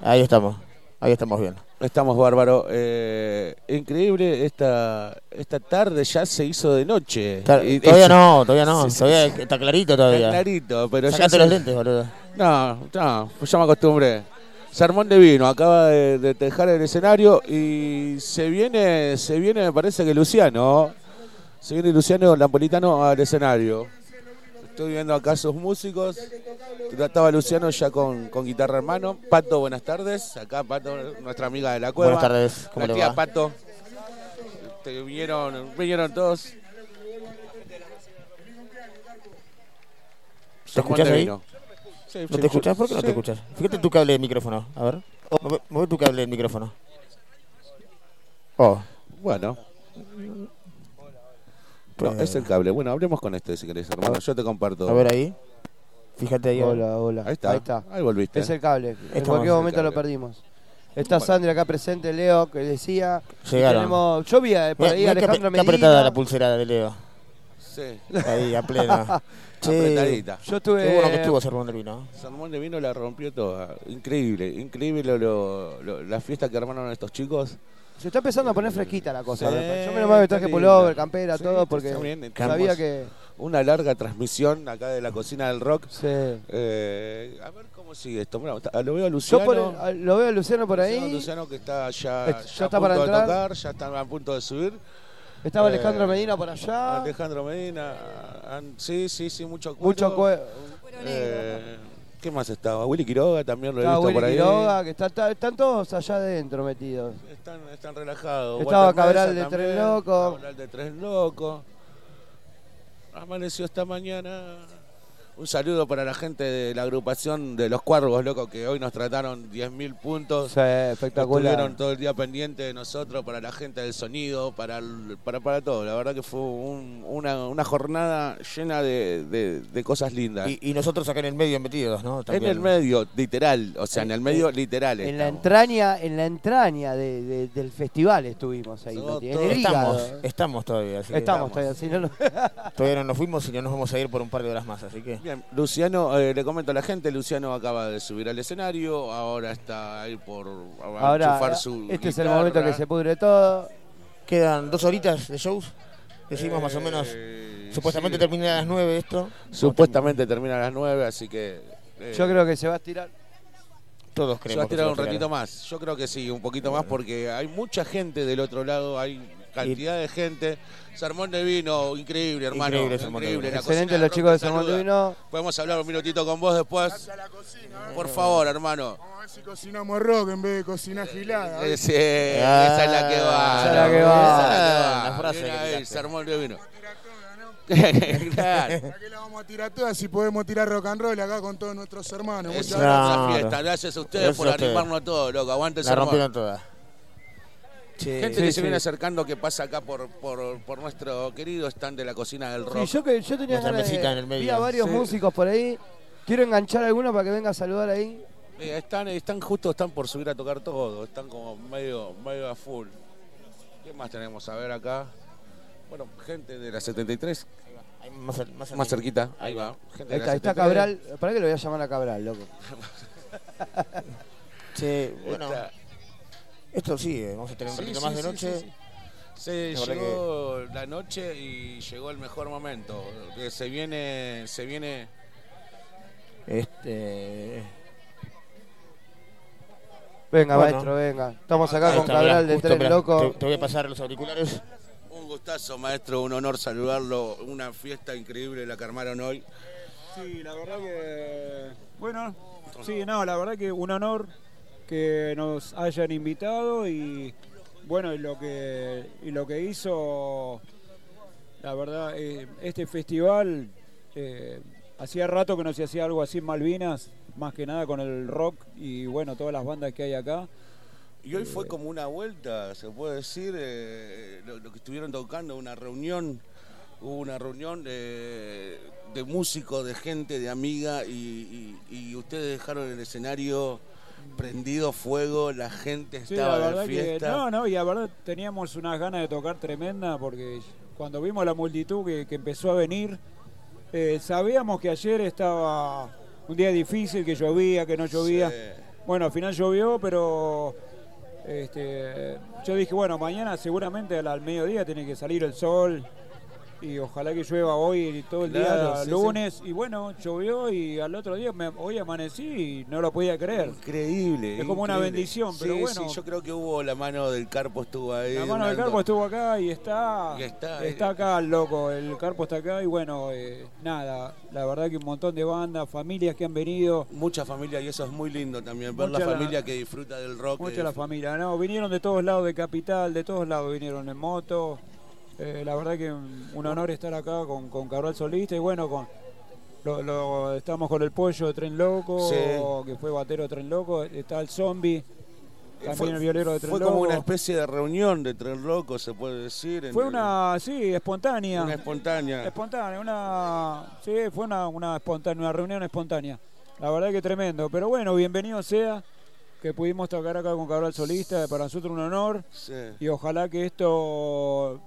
ahí estamos. Ahí estamos bien. Estamos bárbaro. Eh, increíble, esta, esta tarde ya se hizo de noche. Y- todavía no, todavía no. Sí, sí, todavía sí. está clarito Está todavía. clarito, pero ya Sacate se- los lentes, boludo. No, no, pues ya me acostumbré. Sermón de vino, acaba de, de dejar el escenario y se viene, se viene, me parece que Luciano, se viene Luciano Napolitano al escenario. Estoy viendo acá sus músicos. Estaba Luciano ya con, con guitarra hermano. Pato, buenas tardes. Acá Pato, nuestra amiga de la cueva. Buenas tardes, ¿cómo la le va? Pato. Te vinieron, vinieron todos. ¿Te escuchás ahí? Vino. Sí, ¿No sí, te escuchás? yo- ¿Por qué no te escuchás? Fíjate tu cable de micrófono. A ver. Mueve, mueve tu cable de micrófono. Oh. Bueno. No, es el cable. Bueno, hablemos con este si querés, hermano. Yo te comparto. A ver ahí. Fíjate ahí. Hola, hola. Ahí está. Ahí está. Ahí volviste. Es el cable. En Estamos- cualquier momento lo perdimos. Está Bueno. Sandra acá presente, Leo, que decía. Llegaron. Tenemos, yo vi a- por ahí mirá a qué, Alejandro apre- qué Medina. apretada la pulsera de Leo. Sí. Ahí, a pleno. Che, Apretadita. Yo estuve. Qué bueno que estuvo Sermón del Vino. Salmón de Vino la rompió toda. Increíble, increíble lo, lo- lo- la fiesta que armaron estos chicos. Se está empezando a poner fresquita la cosa. Sí, yo me está traje pullover, campera, Sí, todo, porque bien, sabía que. Una larga transmisión acá de la cocina del rock. Sí. Eh, a ver cómo sigue esto. Está- lo veo a Yo Luciano. por el- a- lo veo a Luciano por ahí. Luciano que está ya, ya ya a está para punto de entrar. tocar, ya está a punto de subir. Estaba Eh, Alejandro Medina por allá. Alejandro Medina. an- sí, sí, sí, mucho cuero. Mucho cue- Eh, ¿Qué más estaba? Willy Quiroga también lo he visto Willy por ahí. Quiroga, que está- está- están todos allá adentro metidos. Están, están relajados. Estaba Walter Cabral Mesa de Tres Locos. Cabral de Tres Locos. Amaneció esta mañana. Un saludo para la gente de la agrupación de los Cuervos, loco, que hoy nos trataron 10.000 puntos. Sí, espectacular. Estuvieron todo el día pendientes de nosotros, para la gente del sonido, para, el- para, para todo. La verdad que fue un- una, una jornada llena de, de- de cosas lindas. Y, y nosotros acá en el medio metidos, ¿no? en También. el medio, literal. O sea, en el medio, literal. En la entraña, en la entraña de- de- del festival estuvimos ahí. Todo en el Estamos, estamos todavía. Así Estamos todavía, si no, no- Todavía no nos fuimos y no nos vamos a ir por un par de horas más, así que. Bien, Luciano, eh, le comento a la gente, Luciano acaba de subir al escenario, ahora está ahí por Ahora, enchufar su este es el momento que se pudre todo. Quedan dos horitas de shows. Decimos más o menos. Eh, Supuestamente sí. termina a las 9 esto. Supuestamente termina a las 9, así que... eh, Yo creo que se va a estirar. Todos se va creemos a que tirar se un va a ratito más. Yo creo que sí, un poquito más porque hay mucha gente del otro lado, hay cantidad de gente. Sermón de vino, increíble, hermano. Increíble Sermón de Vino. La Excelente los chicos de Sermón de. Vino. Podemos hablar un minutito con vos después. Por favor, hermano. Vamos a ver si cocinamos rock en vez de cocinar gilada. Eh, sí, esa es la que va. Esa es la que va. Esa es la que va. La frase que ahí, sermón de vino. ¿Para qué la vamos a tirar todas si podemos tirar rock and roll acá con todos nuestros hermanos? Muchas gracias. Claro. fiesta. Gracias a ustedes Gracias por a ustedes. animarnos a todos, loco. Aguante La sermón. rompieron todas. Che, Gente Sí, que sí. se viene acercando que pasa acá por, por, por nuestro querido stand de la cocina del Sí, rock. yo, que, yo tenía Nuestra ganas de- mesita en el medio. Vi a varios Sí. músicos por ahí. Quiero enganchar a alguno para que venga a saludar ahí. Eh, están, están justo, están por subir a tocar todo. Están como medio, medio a full. ¿Qué más tenemos a ver acá? Bueno, gente de la 73, Ahí Más, más más cerquita. cerquita. Ahí va. Gente Ahí está, ahí está 73. Cabral. ¿Para qué lo voy a llamar a Cabral, loco? Che, bueno, Está- esto sigue. Vamos a tener un Sí, ratito sí, más de sí, noche. sí, sí. Se La llegó la noche y llegó el mejor momento. Que se viene, se viene. Este. Venga, Bueno. maestro, venga. Estamos acá ahí con está, Cabral mirá, de justo, Tren Loco. Te, te voy a pasar los auriculares. Un gustazo, maestro, un honor saludarlo. Una fiesta increíble la que armaron hoy. Sí, la verdad que. Bueno, sí, no, la verdad que un honor que nos hayan invitado y bueno, y lo que, y lo que hizo, la verdad, eh, este festival, eh, hacía rato que no se hacía algo así en Malvinas, más que nada con el rock y bueno, todas las bandas que hay acá. Y hoy fue como una vuelta, se puede decir, eh, lo, lo que estuvieron tocando, una reunión, hubo una reunión de, de músicos, de gente, de amiga, y, y- y ustedes dejaron el escenario prendido fuego, la gente Sí, la estaba de que fiesta. no, no, y la verdad teníamos unas ganas de tocar tremenda porque cuando vimos la multitud que, que empezó a venir, eh, sabíamos que ayer estaba un día difícil, que llovía, que no llovía. Sí. Bueno, al final llovió, pero este, yo dije, bueno, mañana seguramente al, al mediodía tiene que salir el sol. Y ojalá que llueva hoy todo el Claro, día sí, lunes. Y bueno, llovió y al otro día me, hoy amanecí y no lo podía creer. Increíble. Es como una bendición, pero Sí, bueno. sí, yo creo que hubo la mano del Carpo estuvo ahí. La mano del Carpo estuvo acá y está, Y está, está, eh. acá el loco, el Carpo está acá y bueno, eh, nada, la verdad que un montón de bandas, familias que han venido, Mucha familia y eso es muy lindo también, ver la la- familia que disfruta del rock. mucha la familia, no, vinieron de todos lados de Capital, de todos lados vinieron en moto, eh, la verdad que un honor estar acá con, con Cabral Solista y bueno, con lo, lo- estamos con el pollo de Tren Loco, Sí. que fue batero de Tren Loco, está el zombie, también Fue- el violero de Tren Fue Loco. como una especie de reunión de Tren Loco, se puede decir. Fue el- una, sí, espontánea. una espontánea. Espontánea, una. Sí, fue una, una espontánea, una reunión espontánea. La verdad que tremendo. Pero bueno, bienvenido sea que pudimos tocar acá con Cabral Solista. Para nosotros un honor. Sí. Y ojalá que esto,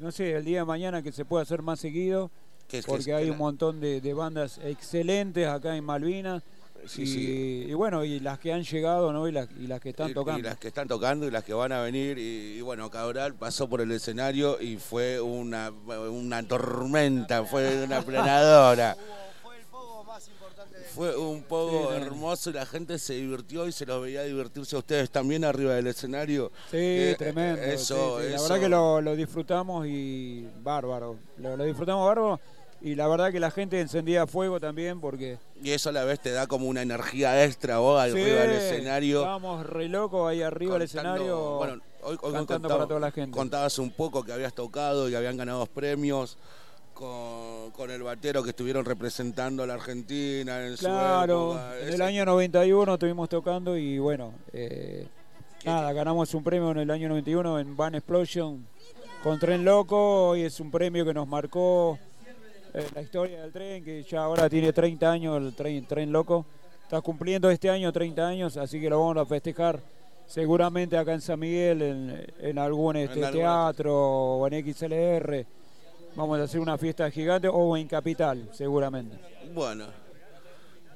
no sé, el día de mañana que se pueda hacer más seguido. Que- que- Porque que hay un montón de, de bandas excelentes acá en Malvinas. Sí, y, sí. y bueno, y las que han llegado, ¿no? Y las, y las que están y- tocando. Y las que están tocando y las que van a venir. Y, y bueno, Cabral pasó por el escenario y fue una, una tormenta, fue una planadora. Fue un poco Sí, hermoso y la gente se divirtió y se los veía divertirse a ustedes también arriba del escenario. Sí, Que tremendo. Eso, sí, sí. La eso- verdad que lo, lo disfrutamos y bárbaro. Lo, lo disfrutamos bárbaro y la verdad que la gente encendía fuego también porque... Y eso a la vez te da como una energía extra vos arriba del escenario. Estábamos re locos ahí arriba del escenario. Bueno, hoy, hoy contaba- para toda la gente. Contabas un poco que habías tocado y habían ganado premios con, con el batero que estuvieron representando a la Argentina en Claro, su época. en el año 91 estuvimos tocando y bueno, eh, ¿Qué- nada, ganamos un premio en el año 91 en Van Explosion con Tren Loco y es un premio que nos marcó eh, la historia del tren, que ya ahora tiene 30 años el tren, tren Loco. Está cumpliendo este año 30 años, así que lo vamos a festejar seguramente acá en San Miguel, en, en algún este, teatro o en XLR. Vamos a hacer una fiesta gigante o en Capital, seguramente. Bueno,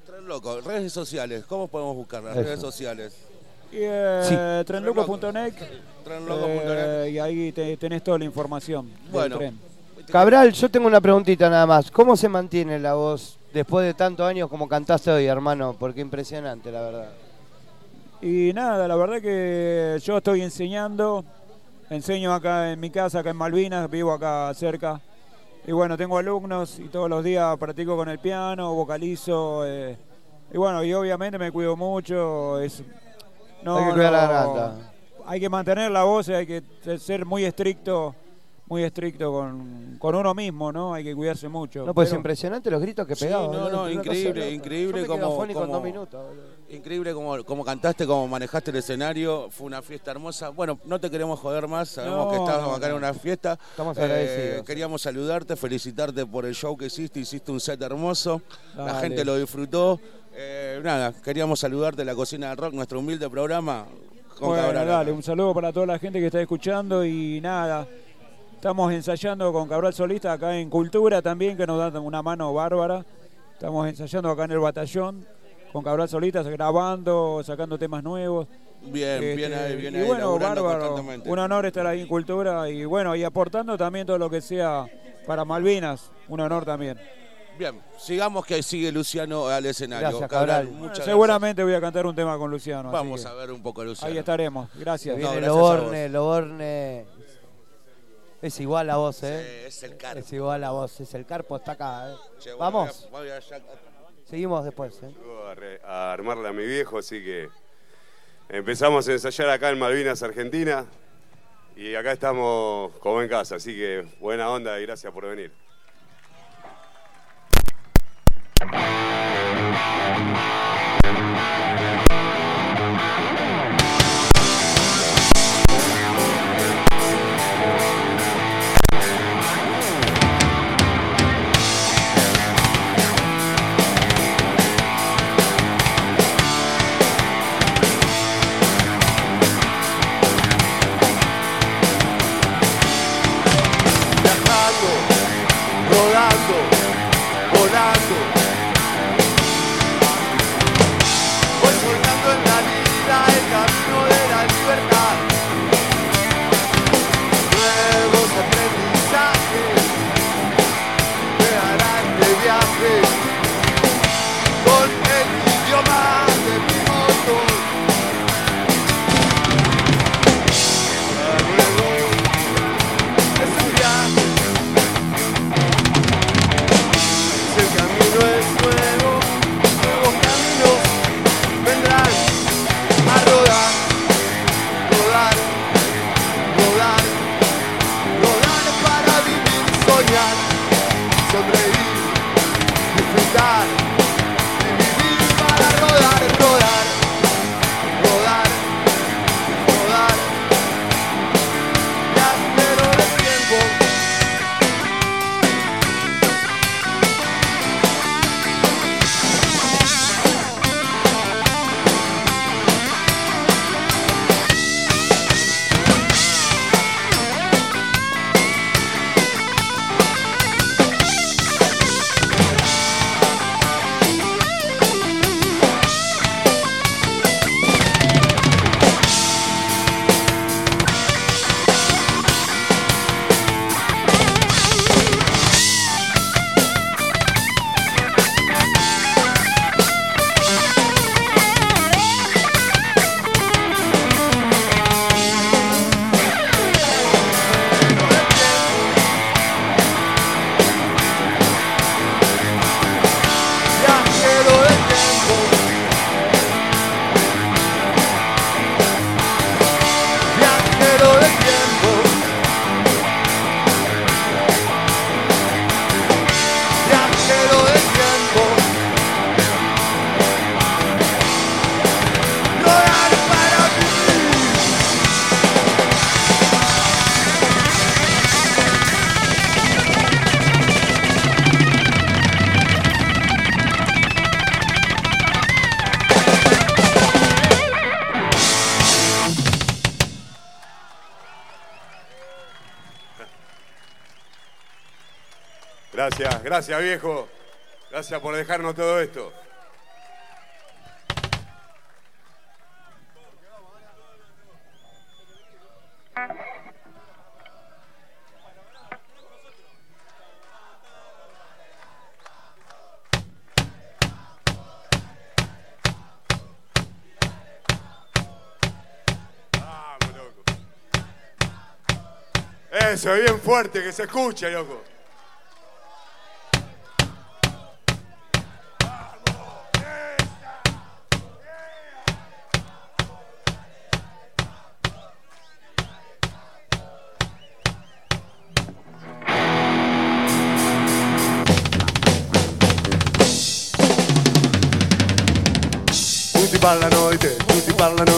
Tren Loco, redes sociales, ¿cómo podemos buscar las Eso. redes sociales? Y, eh, trenloco.net Trenloco.net. eh, y ahí te- tenés toda la información Bueno. del tren. Cabral, yo tengo una preguntita nada más. ¿Cómo se mantiene la voz después de tantos años como cantaste hoy, hermano? Porque impresionante, la verdad. Y nada, la verdad que yo estoy enseñando, enseño acá en mi casa, acá en Malvinas, vivo acá cerca. Y bueno, tengo alumnos y todos los días practico con el piano, vocalizo. eh, y bueno, y obviamente me cuido mucho. Es, no, Hay que cuidar la no, garganta. Hay que mantener la voz, hay que ser muy estricto, muy estricto con, con uno mismo, ¿no? Hay que cuidarse mucho. No, pues es Pero- impresionante los gritos que Sí, pegaba. no, no, cosa increíble, increíble como- minutos. Increíble como, como cantaste, como manejaste el escenario, fue una fiesta hermosa. Bueno, no te queremos joder más, sabemos No, que estabas no, acá en no. una fiesta. Estamos Eh, agradecidos. queríamos saludarte, felicitarte por el show que hiciste, hiciste un set hermoso, la gente lo disfrutó. Eh, nada, queríamos saludarte la cocina del rock, nuestro humilde programa. Con Bueno, Cabral. dale, un saludo para toda la gente que está escuchando y nada. Estamos ensayando con Cabral Solista acá en Cultura también, que nos da una mano bárbara. Estamos ensayando acá en el batallón con Cabral Solista, grabando, sacando temas nuevos. Bien, bien Este, ahí, bien y ahí, bueno, bárbaro. Un honor estar ahí en Cultura y bueno, y aportando también todo lo que sea para Malvinas. Un honor también. Bien, sigamos que sigue Luciano al escenario. Gracias, Cabral. muchas Bueno, gracias. seguramente voy a cantar un tema con Luciano. Vamos a ver un poco a Luciano. Ahí estaremos. Gracias. No, Viene gracias. Loborne, Loborne. Es igual la voz, Sí, ¿eh? es el carpo. Es igual la voz, es el carpo, está acá, ¿eh? Che, Vamos, a- voy a- seguimos después, ¿eh? A, re- a armarle a mi viejo, así que empezamos a ensayar acá en Malvinas, Argentina. Y acá estamos como en casa, así que buena onda y gracias por venir. Gracias, viejo. Gracias por dejarnos todo esto. Eso, bien fuerte, que se escuche, loco. Ballano di te, tutti parlano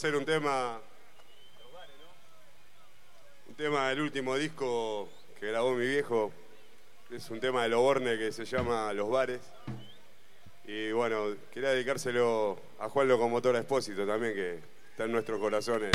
hacer un tema. Un tema del último disco que grabó mi viejo. Es un tema de Loborne que se llama Los Bares. Y bueno, quería dedicárselo a Juan Locomotora Espósito también, que está en nuestros corazones.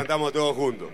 Cantamos todos juntos.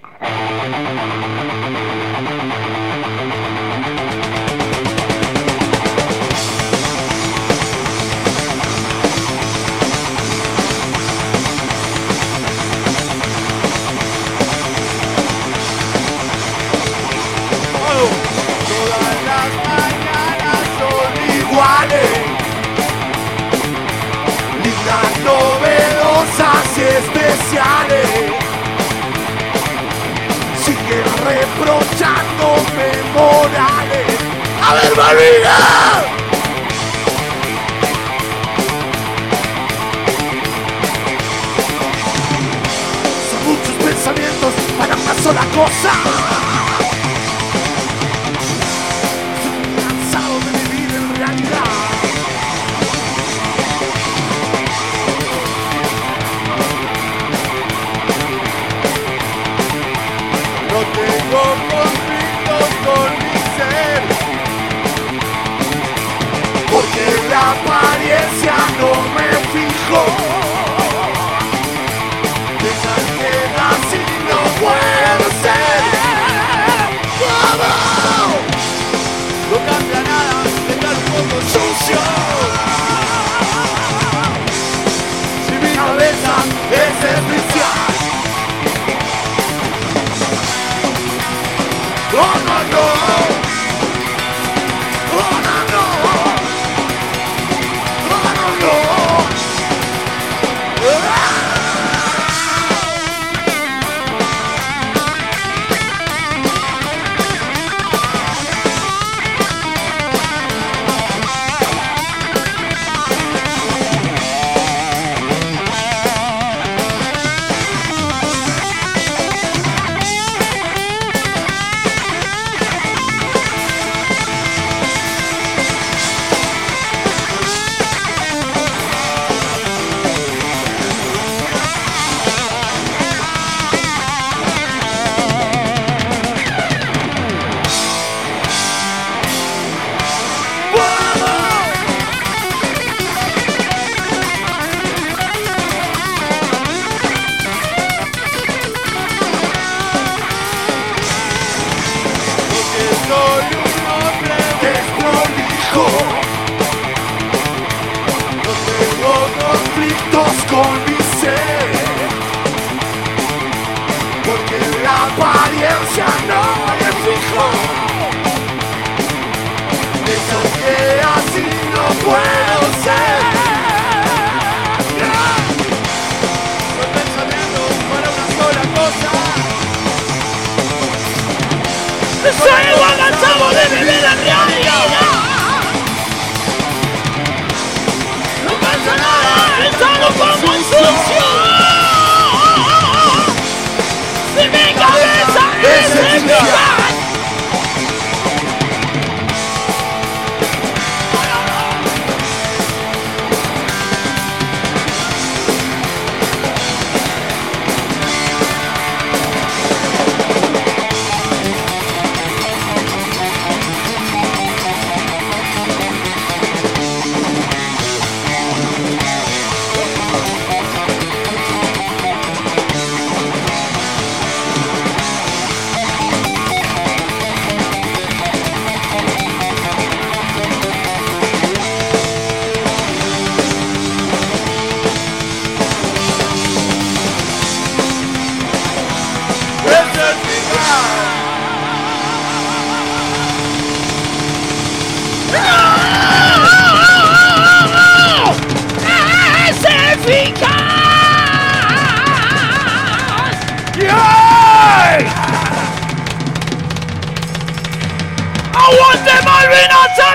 Malvinas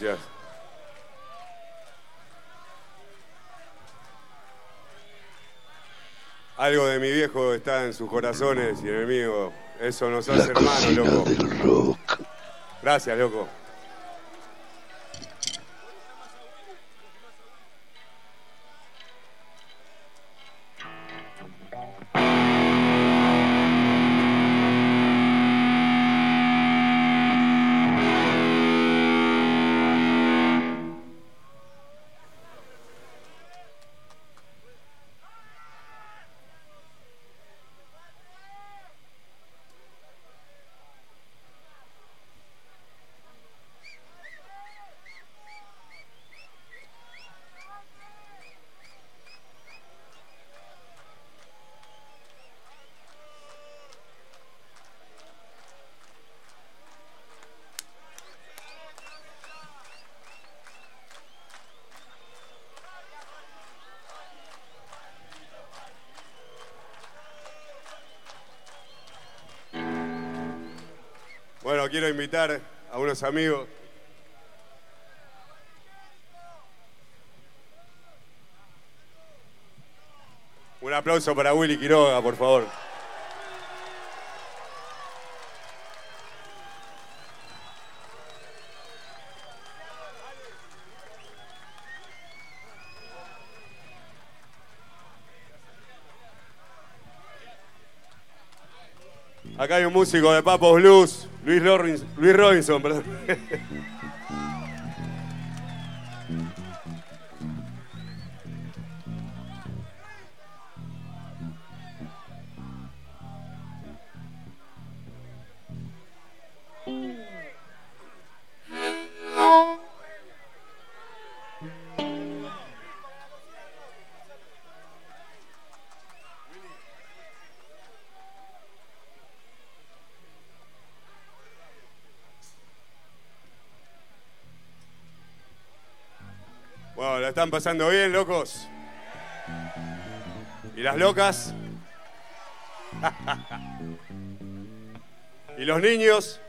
gracias. Algo de mi viejo está en sus corazones y en el mío. Eso nos hace hermanos, loco. Gracias, loco. A unos amigos. Un aplauso para Willy Quiroga, por favor. Acá hay un músico de Papos Blues, Luis, Robinson, Luis Robinson, perdón. están pasando bien, locos. ¿Y las locas? ¿Y los niños?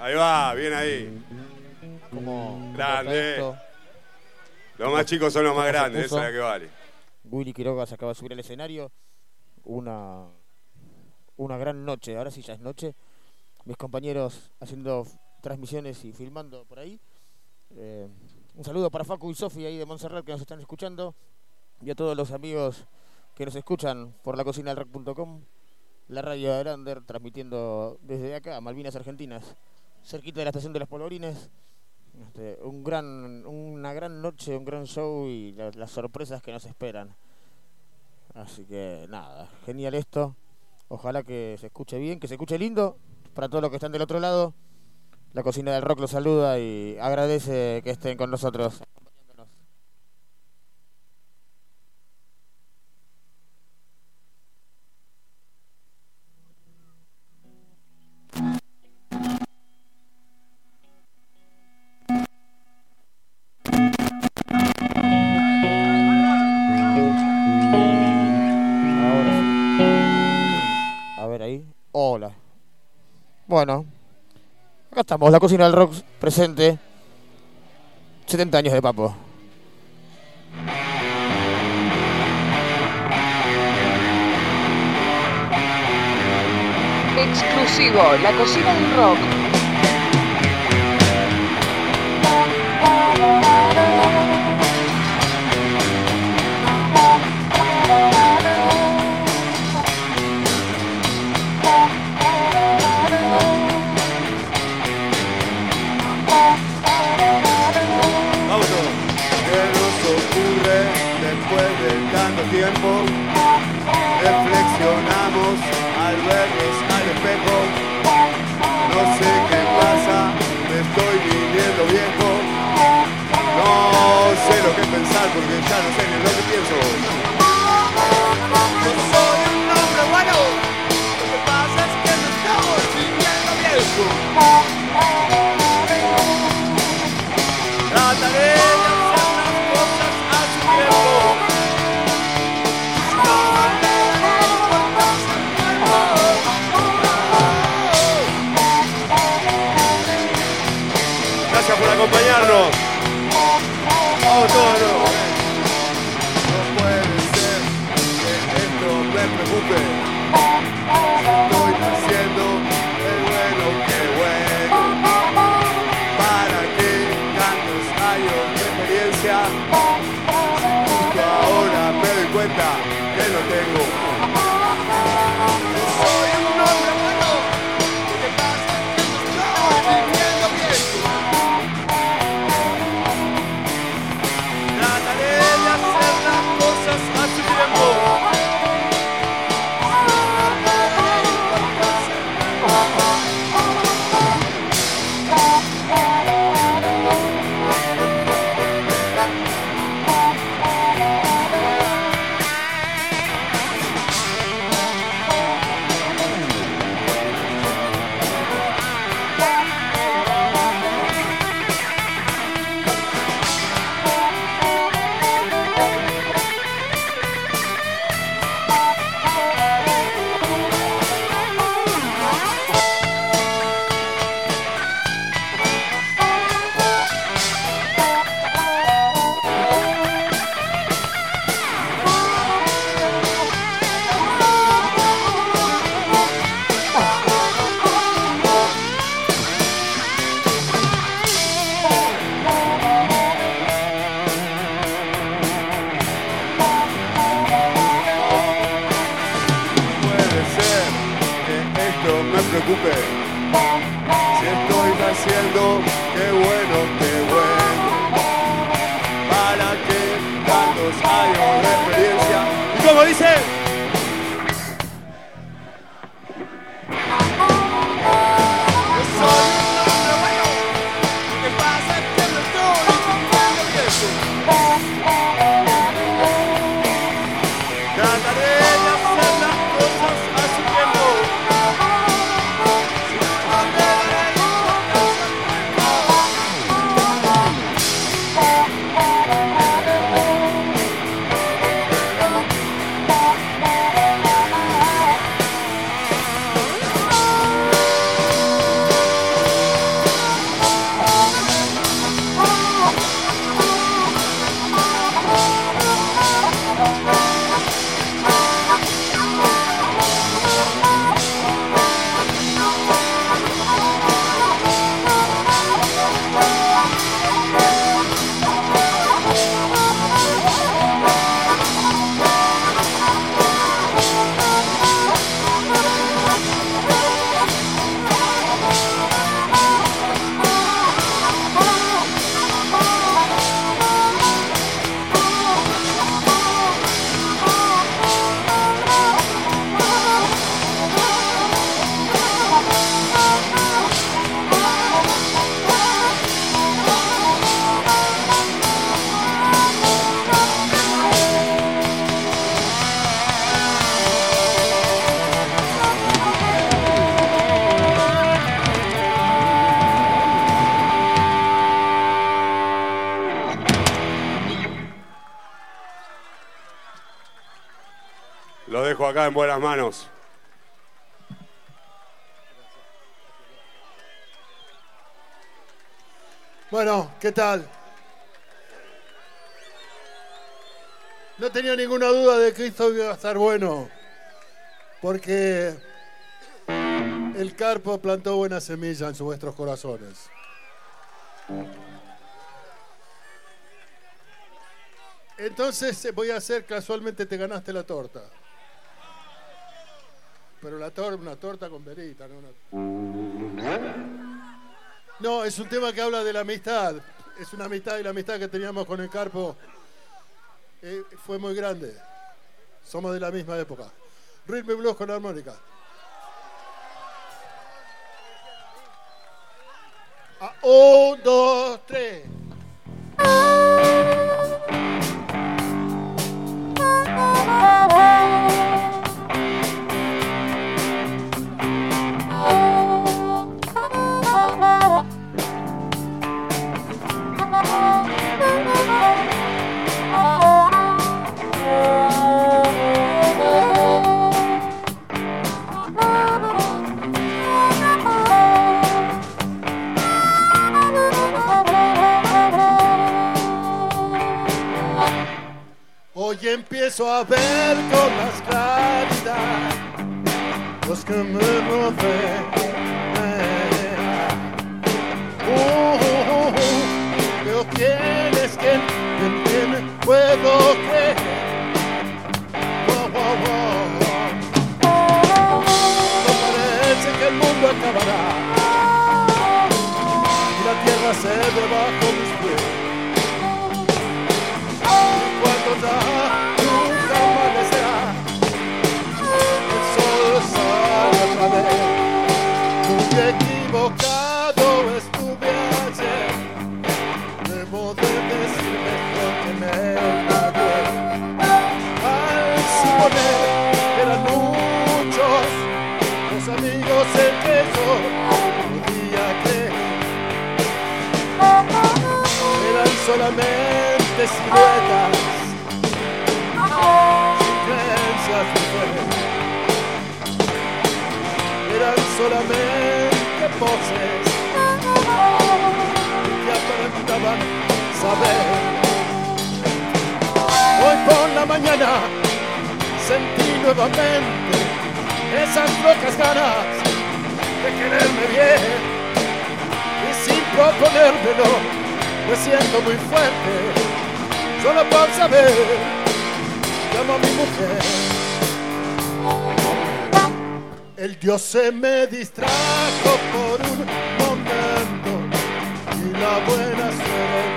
Ahí va, bien ahí. Como Grande. Los más chicos son los más ¿Cómo se grandes, esa es la que vale. Willy Quiroga se acaba de subir al escenario. Una, una gran noche, ahora sí ya es noche. Mis compañeros haciendo transmisiones y filmando por ahí. Eh, un saludo para Facu y Sofi ahí de Montserrat que nos están escuchando. Y a todos los amigos que nos escuchan por la cocina del la radio de Grander, transmitiendo desde acá, Malvinas Argentinas, cerquita de la estación de los Polvorines. Este, un gran, una gran noche, un gran show y la- las sorpresas que nos esperan. Así que nada, genial esto. Ojalá que se escuche bien, que se escuche lindo. Para todos los que están del otro lado, la cocina del rock los saluda y agradece que estén con nosotros. A ver ahí. Hola. Bueno, estamos, la cocina del rock presente. 70 años de papo. Exclusivo, la cocina del rock. Pensar porque ya no sé ni lo que pienso. Me ¿qué tal? No tenía ninguna duda de que esto iba a estar bueno, porque el carpo plantó buena semilla en vuestros corazones. Entonces eh, voy a hacer casualmente te ganaste la torta. Pero la torta, una torta con verita, no una... No, es un tema que habla de la amistad. Es una amistad y la amistad que teníamos con el Carpo eh, fue muy grande. Somos de la misma época. Rhythm and Blues con armónica. Ah, un, dos, tres. Empiezo a ver con más claridad los que me rodean. Uh, uh, uh, veo quién es quien, quién, quién puedo creer. No parece que el mundo acabará y la tierra se debajo saber. Hoy por la mañana sentí nuevamente esas locas ganas de quererme bien y sin proponérmelo me siento muy fuerte solo por saber llamo a mi mujer el dios se me distrajo por un momento y la buena suerte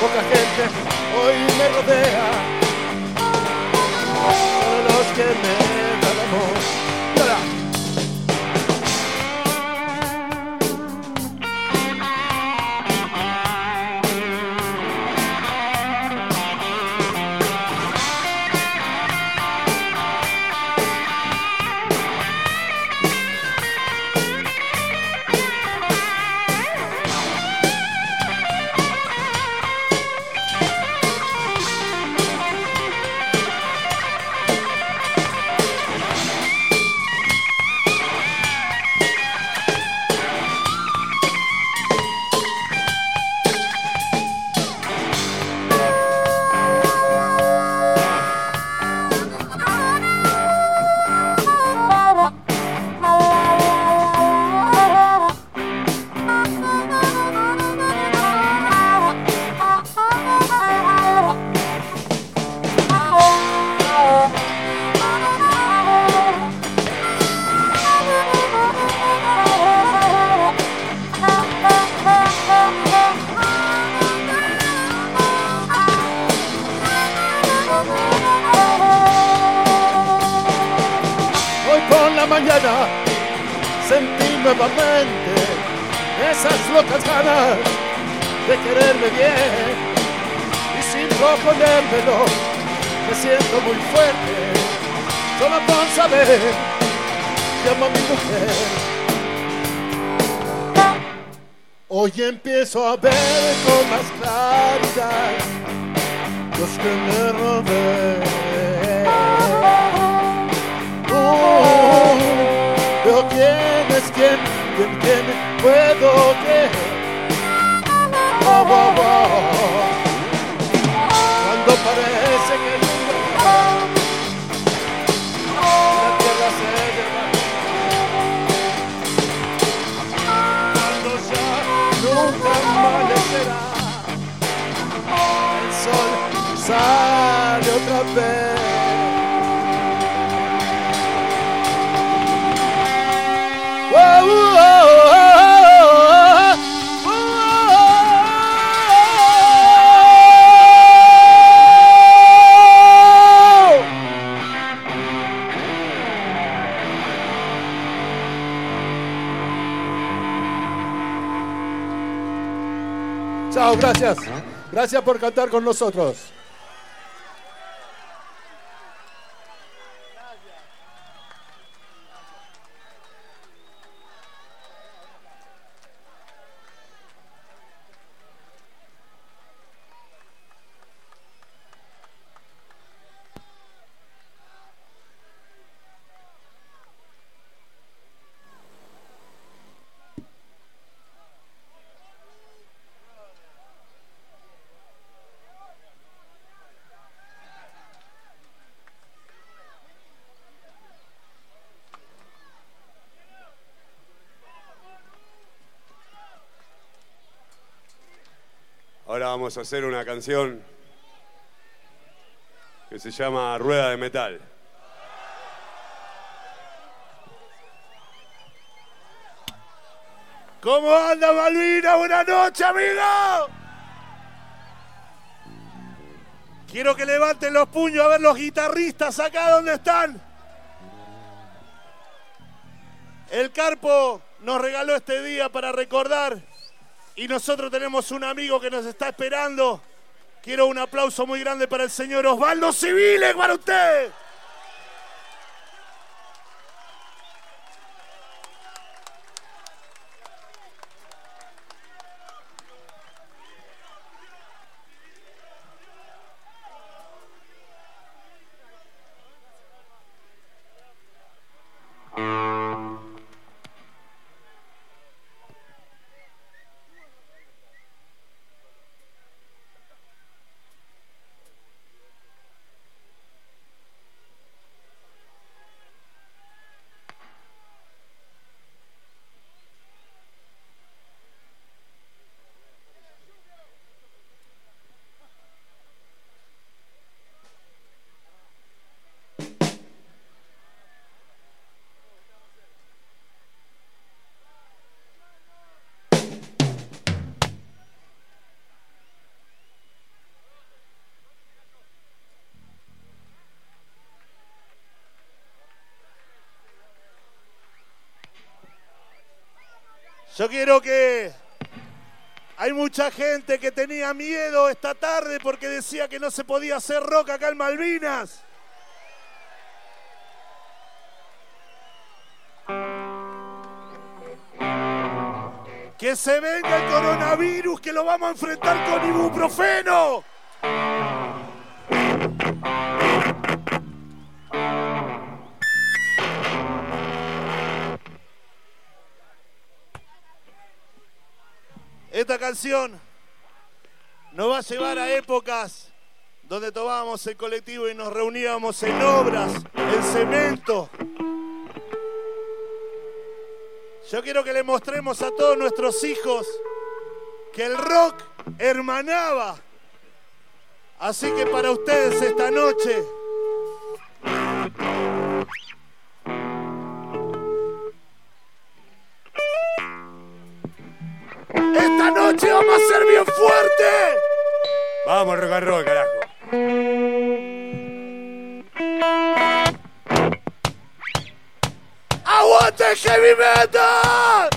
Poca gente hoy me rodea, por cantar con nosotros. Vamos a hacer una canción que se llama Rueda de Metal. ¿Cómo anda Malvina? Buenas noches, amigo. Quiero que levanten los puños a ver los guitarristas acá donde están. El Carpo nos regaló este día para recordar y nosotros tenemos un amigo que nos está esperando. Quiero un aplauso muy grande para el señor Osvaldo Civiles, para usted. Yo quiero que... Hay mucha gente que tenía miedo esta tarde porque decía que no se podía hacer rock acá en Malvinas. Que se venga el coronavirus, que lo vamos a enfrentar con ibuprofeno. Canción nos va a llevar a épocas donde tomábamos el colectivo y nos reuníamos en obras, en cemento. Yo quiero que le mostremos a todos nuestros hijos que el rock hermanaba. Así que para ustedes esta noche Esta noche vamos a ser bien fuerte. Vamos, rock and roll, carajo. ¡Aguante heavy metal!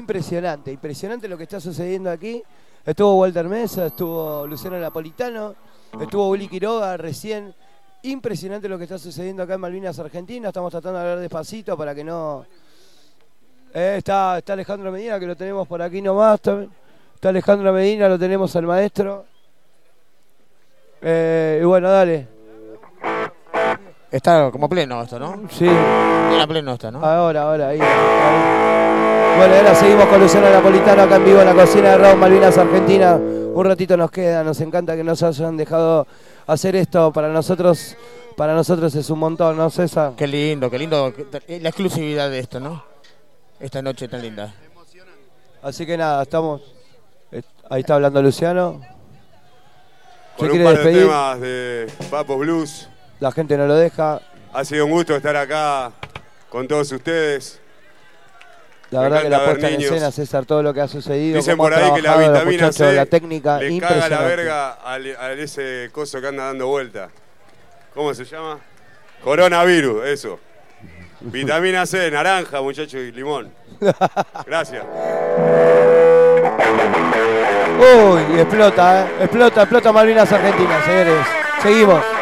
Impresionante, impresionante lo que está sucediendo aquí. Estuvo Walter Mesa, estuvo Luciano Napolitano, estuvo Willy Quiroga recién. Impresionante lo que está sucediendo acá en Malvinas, Argentina. Estamos tratando de hablar despacito para que no. Eh, está, está Alejandro Medina, que lo tenemos por aquí nomás. también. Está Alejandro Medina, lo tenemos al maestro. Eh, y bueno, dale. Está como pleno esto, ¿no? Sí. Era pleno esto, ¿no? Ahora, ahora, ahí. ahí. Bueno, ahora seguimos con Luciano Napolitano acá en vivo en la cocina de Raúl Malvinas Argentina. Un ratito nos queda, nos encanta que nos hayan dejado hacer esto. Para nosotros, para nosotros es un montón, ¿no, César? Qué lindo, qué lindo. La exclusividad de esto, ¿no? Esta noche tan linda. Así que nada, estamos. eh, Ahí está hablando Luciano. ¿Se Con un quiere par de despedir? temas de Papo Blues. La gente no lo deja. Ha sido un gusto estar acá con todos ustedes. La verdad que la puesta en escena, César, todo lo que ha sucedido. Dicen por ahí que la vitamina C la técnica, le caga la verga al, a ese coso que anda dando vuelta. ¿Cómo se llama? Coronavirus, eso. Vitamina C, naranja, muchachos, y limón. Gracias. Uy, explota, ¿eh? Explota, explota Malvinas Argentina, señores. Seguimos.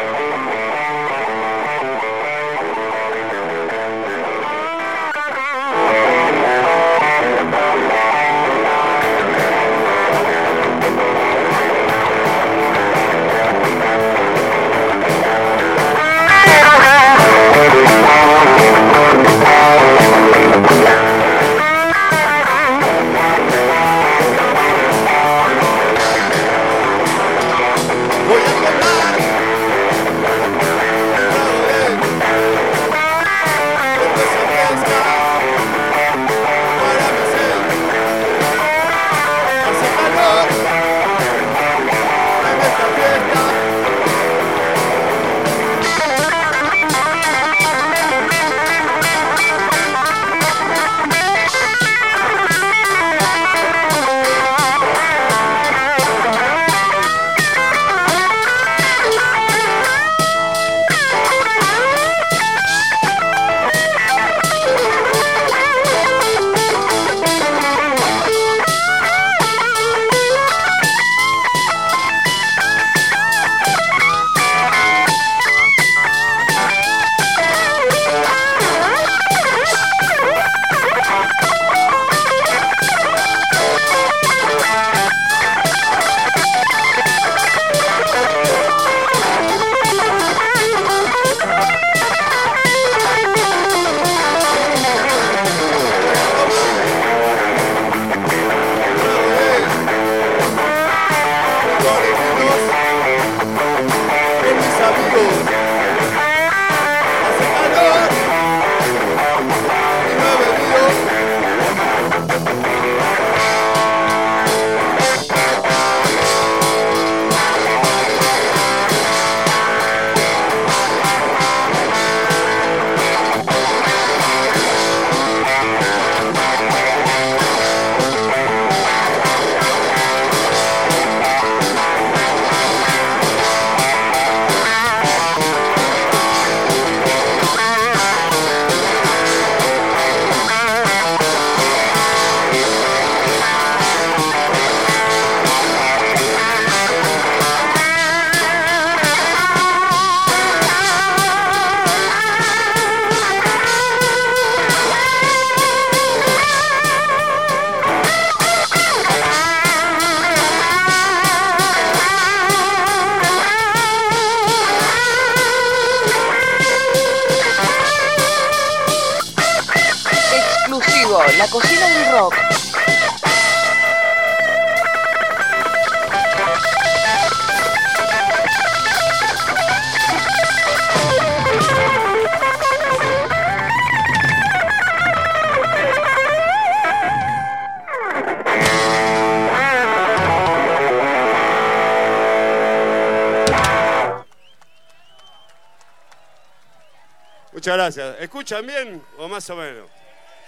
¿Escuchan bien o más o menos?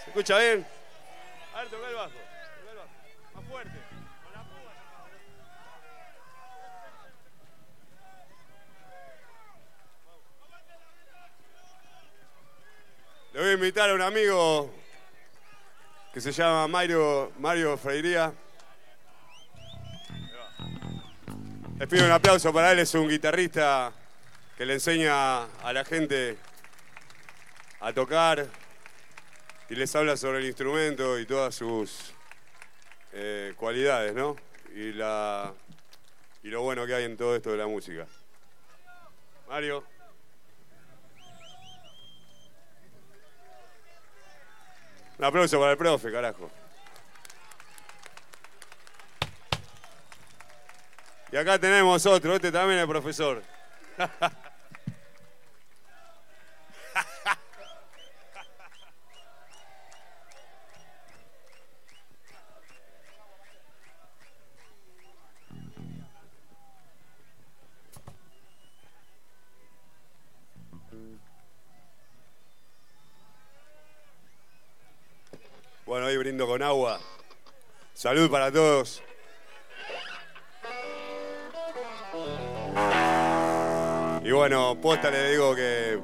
¿Se escucha bien? A ver, toca el bajo. Más fuerte. Con la. Le voy a invitar a un amigo que se llama Mario, Mario Freiría. Les pido un aplauso para él, es un guitarrista que le enseña a la gente a tocar y les habla sobre el instrumento y todas sus eh, cualidades, ¿no? Y, la, y lo bueno que hay en todo esto de la música. Mario. Un aplauso para el profe, carajo. Y acá tenemos otro, este también es profesor. agua. Salud para todos. Y bueno, posta le digo que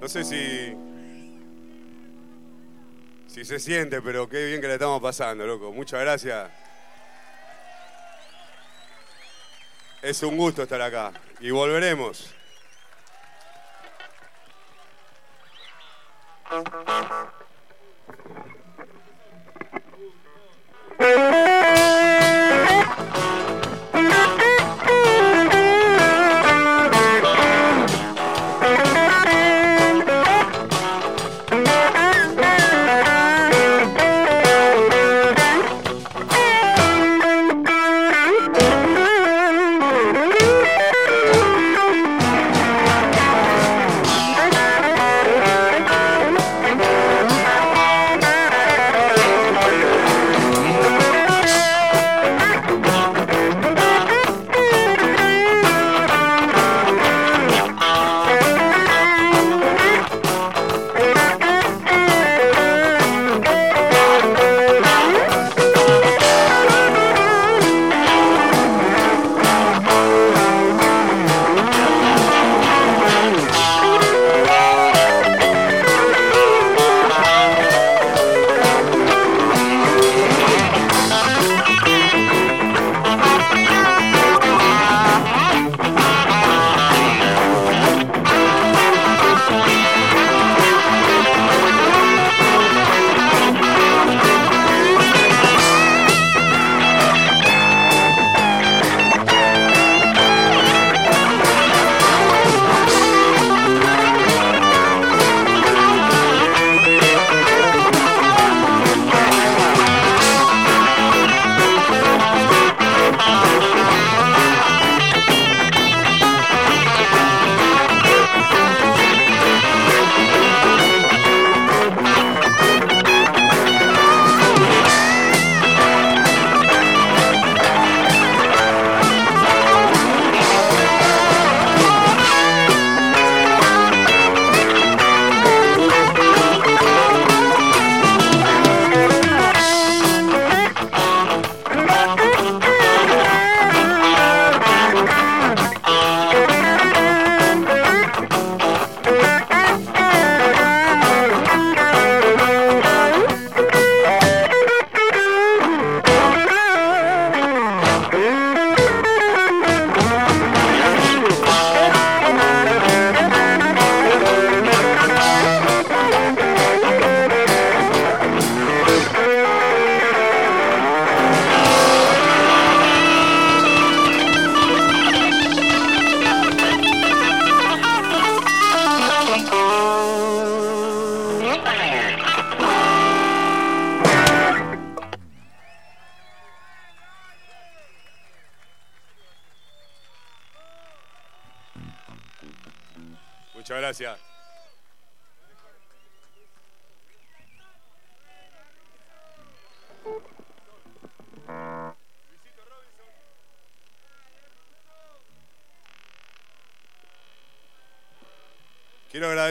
no sé si si se siente, pero qué bien que le estamos pasando, loco. Muchas gracias. Es un gusto estar acá y volveremos.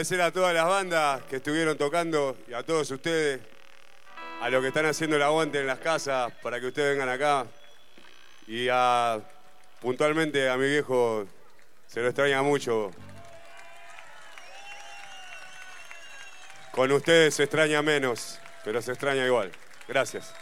Agradecer a todas las bandas que estuvieron tocando y a todos ustedes, a los que están haciendo el aguante en las casas para que ustedes vengan acá. Y a, puntualmente a mi viejo, se lo extraña mucho. Con ustedes se extraña menos, pero se extraña igual. Gracias.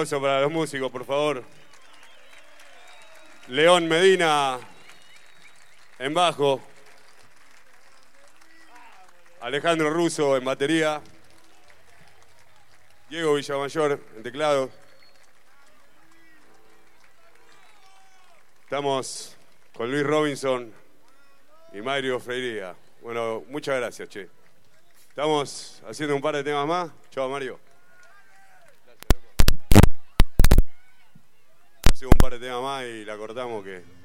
Aplauso para los músicos, por favor. León Medina en bajo. Alejandro Russo en batería. Diego Villamayor en teclado. Estamos con Luis Robinson y Mario Freiría. Bueno, muchas gracias, che. Estamos haciendo un par de temas más. Chao, Mario. Un par de temas más y la cortamos que.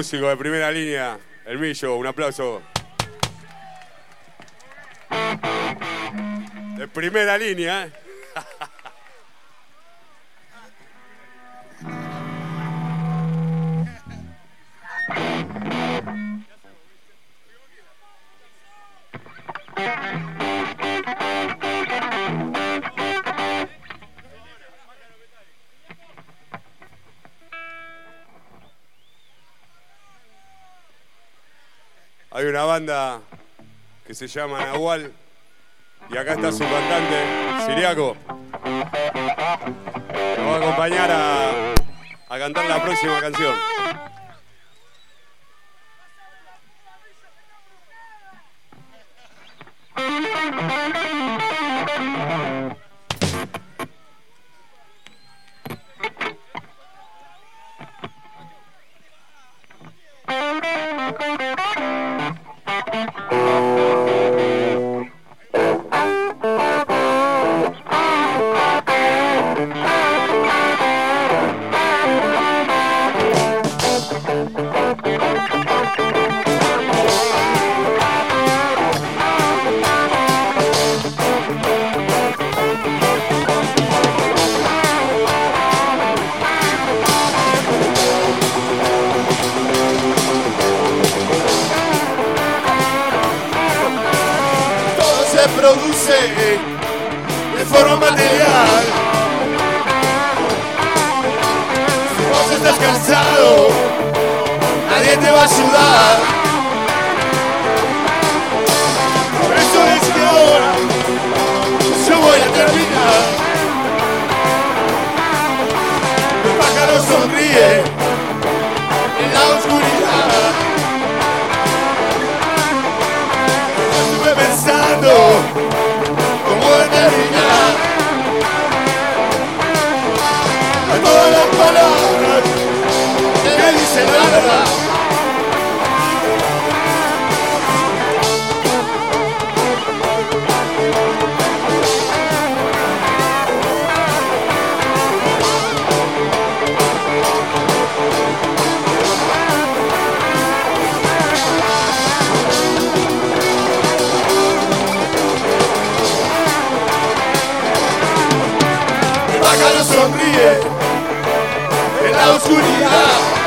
Músico de primera línea, el Millo, un aplauso. De primera línea, ¿eh? Que se llama Nahual y acá está su cantante, Siriaco. Me va a acompañar a, a cantar la próxima canción. Estás cansado, nadie te va a ayudar. Por eso es que ahora yo voy a terminar. El pájaro sonríe en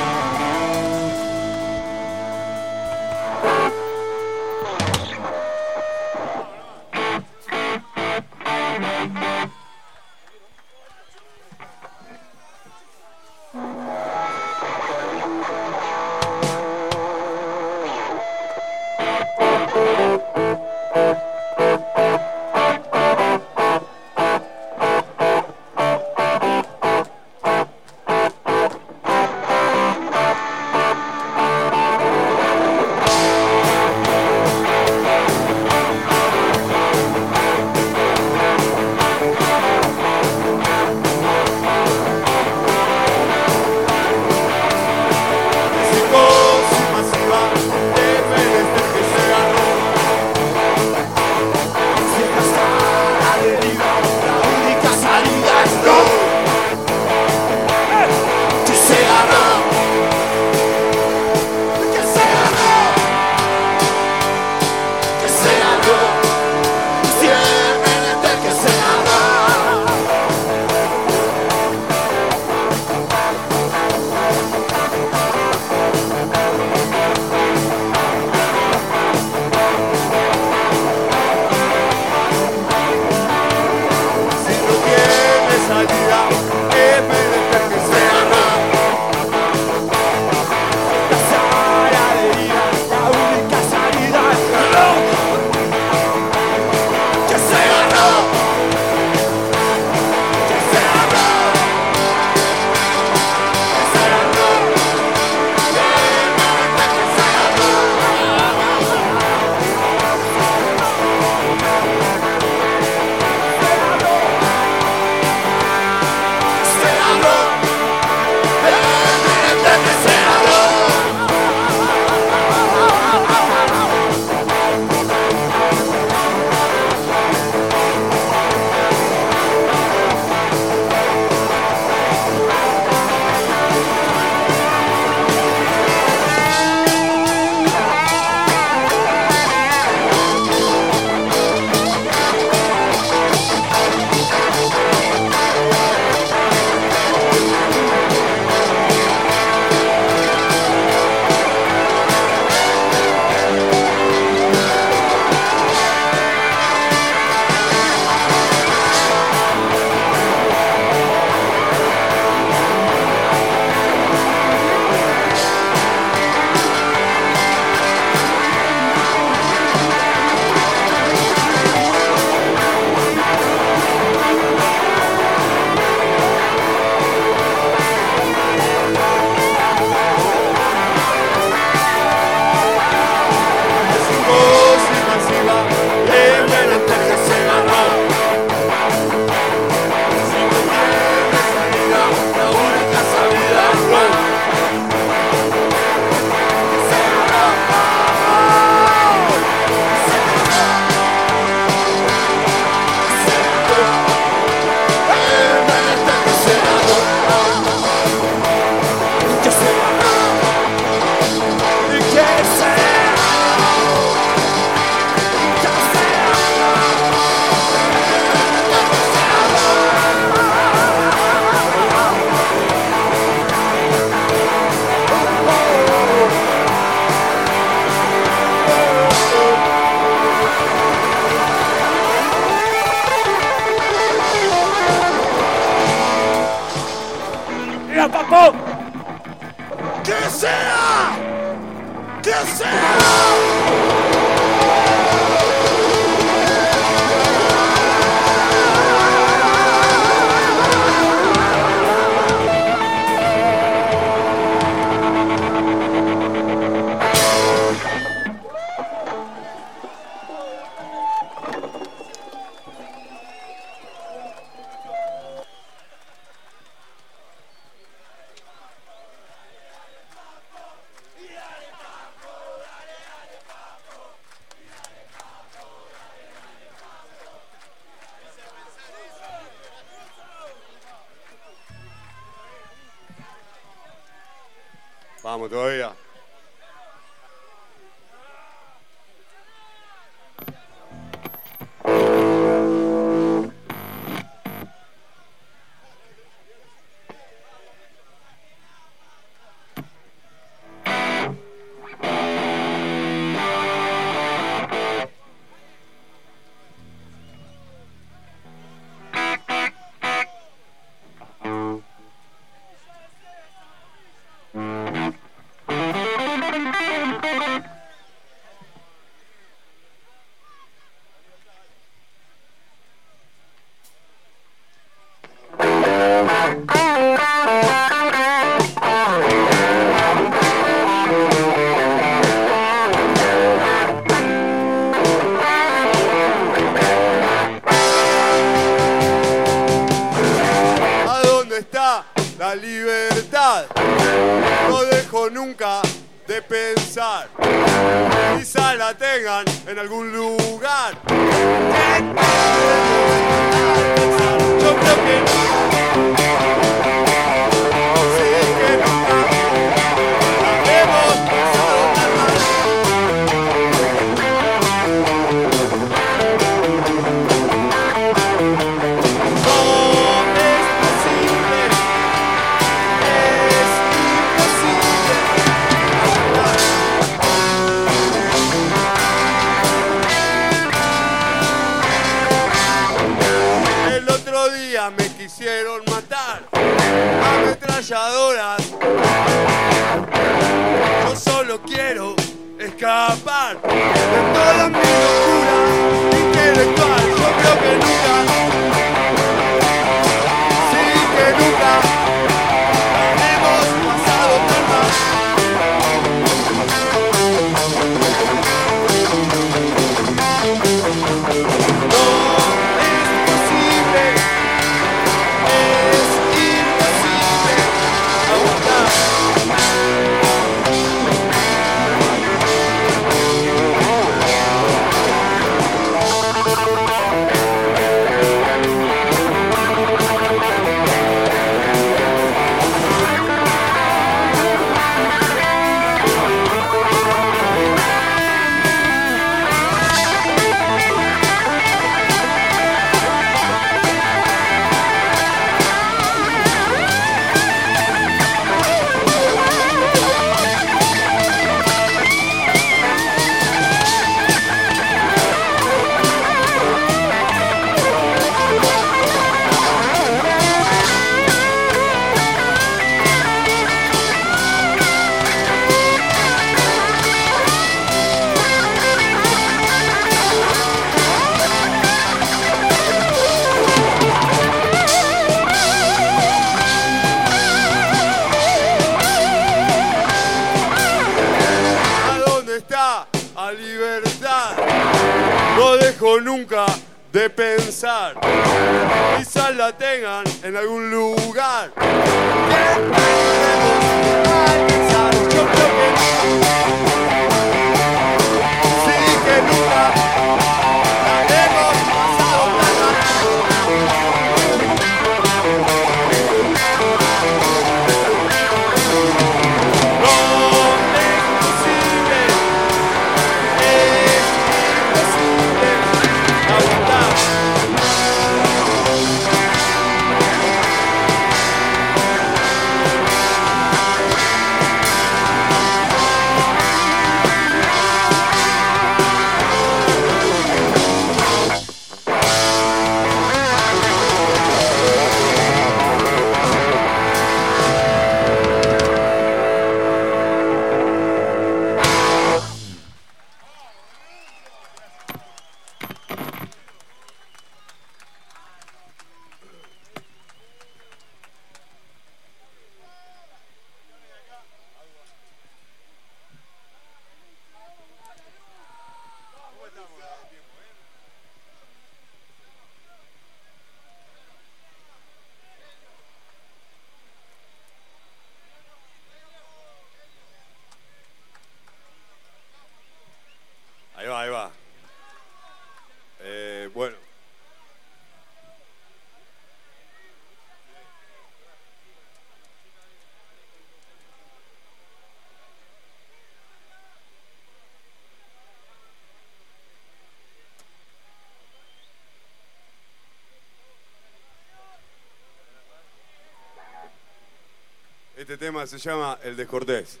El tema se llama El Descortés.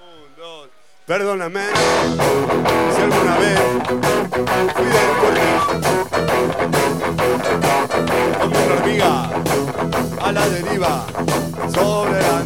Un, dos. Perdóname si alguna vez fui descortés. Como una hormiga a la deriva sobre la.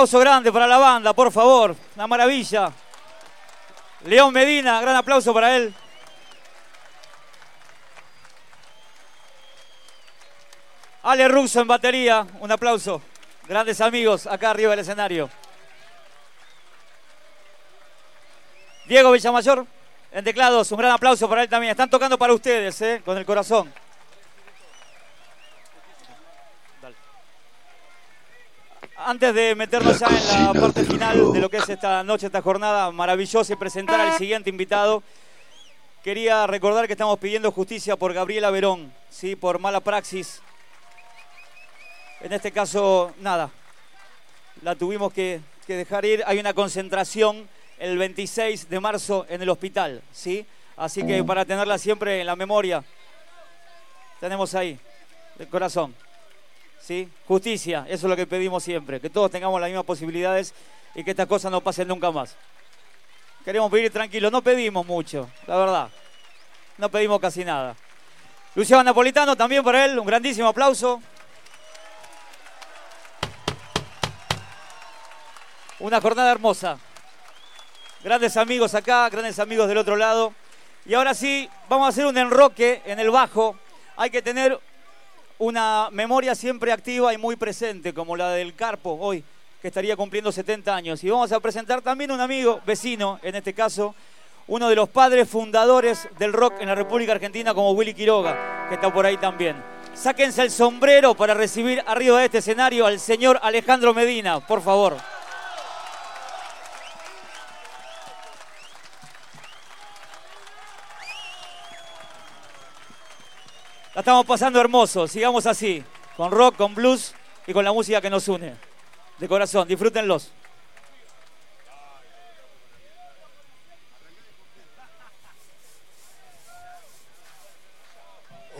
aplauso grande para la banda, por favor. Una maravilla. León Medina, gran aplauso para él. Ale Russo en batería, un aplauso. Grandes amigos acá arriba del escenario. Diego Villamayor en teclados, un gran aplauso para él también. Están tocando para ustedes, ¿eh? con el corazón. Antes de meternos ya en la parte final de lo que es esta noche, esta jornada maravillosa y presentar al siguiente invitado, quería recordar que estamos pidiendo justicia por Gabriela Verón, ¿sí? por mala praxis. En este caso, nada, la tuvimos que, que dejar ir. Hay una concentración el 26 de marzo en el hospital, ¿sí? Así que para tenerla siempre en la memoria, tenemos ahí, el corazón. Justicia, eso es lo que pedimos siempre, que todos tengamos las mismas posibilidades y que estas cosas no pasen nunca más. Queremos vivir tranquilos, no pedimos mucho, la verdad. No pedimos casi nada. Luciano Napolitano también por él, un grandísimo aplauso. Una jornada hermosa. Grandes amigos acá, grandes amigos del otro lado. Y ahora sí, vamos a hacer un enroque en el bajo. Hay que tener una memoria siempre activa y muy presente, como la del Carpo hoy, que estaría cumpliendo 70 años. Y vamos a presentar también un amigo, vecino en este caso, uno de los padres fundadores del rock en la República Argentina, como Willy Quiroga, que está por ahí también. Sáquense el sombrero para recibir arriba de este escenario al señor Alejandro Medina, por favor. La estamos pasando hermoso, sigamos así, con rock, con blues y con la música que nos une. De corazón, disfrútenlos.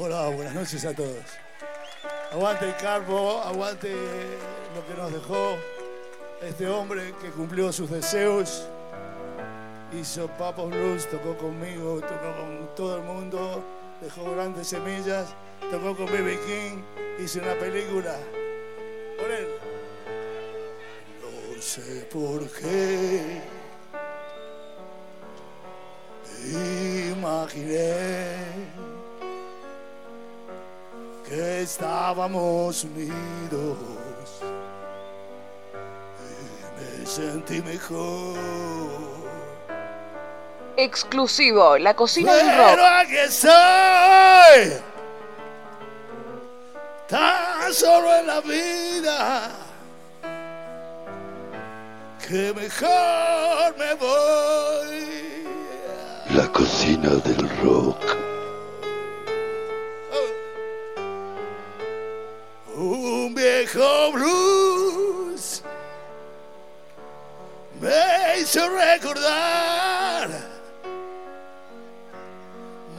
Hola, buenas noches a todos. Aguante el Carbo, aguante lo que nos dejó este hombre que cumplió sus deseos. Hizo Papos Blues, tocó conmigo, tocó con todo el mundo, dejó grandes semillas, tocó con B.B. King, hizo una película. Por él. No sé por qué. Imaginé que estábamos unidos y me sentí mejor. Exclusivo, la cocina del rock. Pero aquí estoy, tan solo en la vida, que mejor me voy. La cocina del rock. Un viejo blues me hizo recordar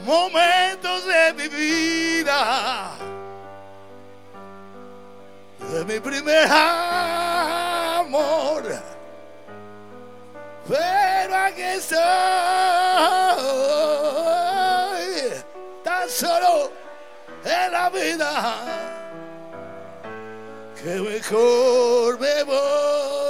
momentos de mi vida, de mi primer amor. Pero aquí estoy, tan solo en la vida que mejor me voy.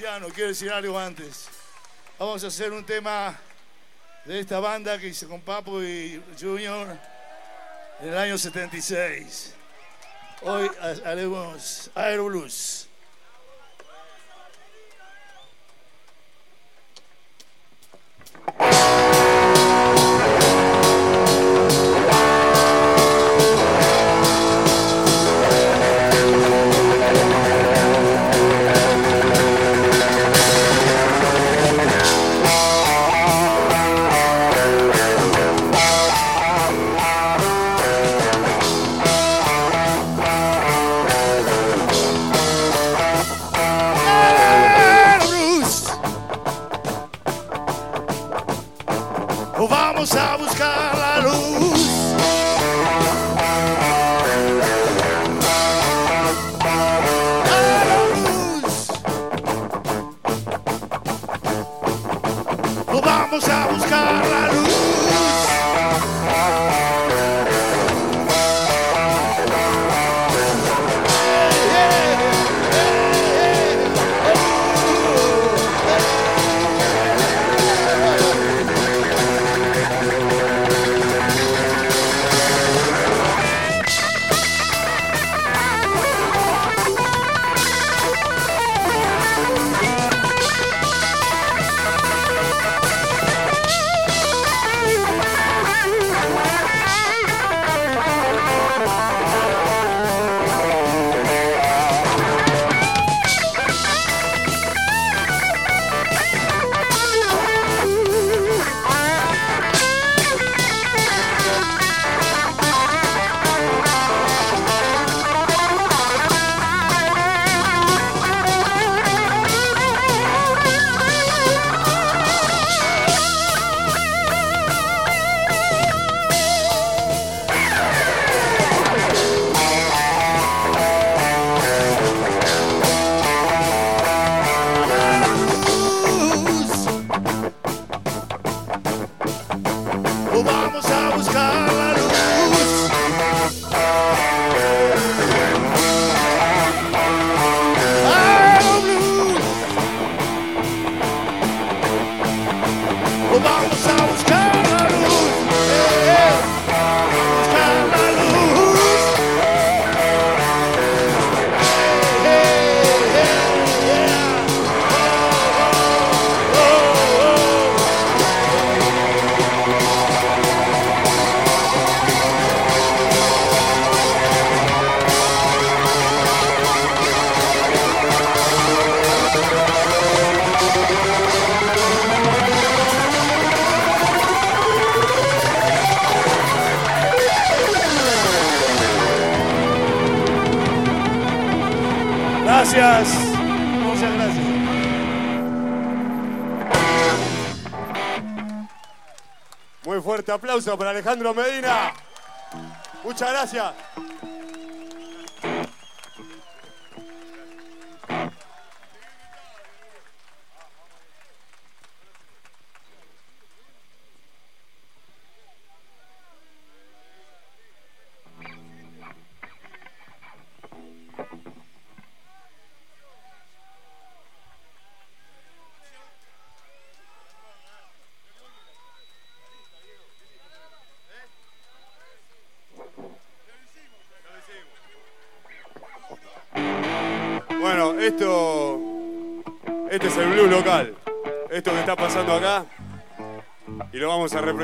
Luciano, quiero decir algo antes. Vamos a hacer un tema de esta banda que hice con Papo y Junior en el año 76. Hoy haremos Aeroblues.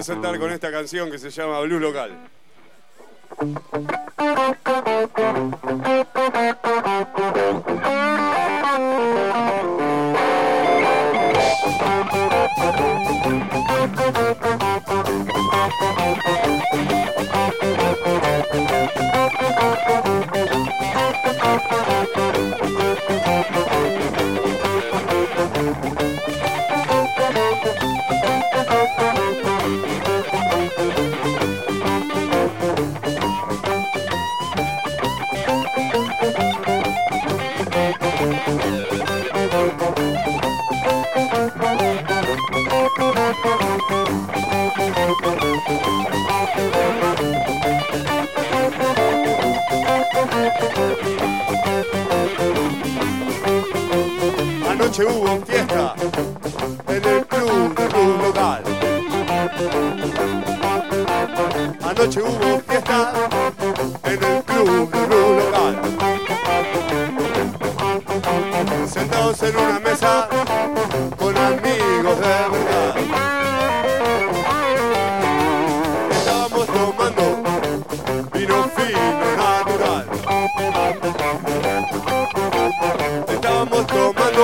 presentar con mm. esta canción que se llama Blues Local.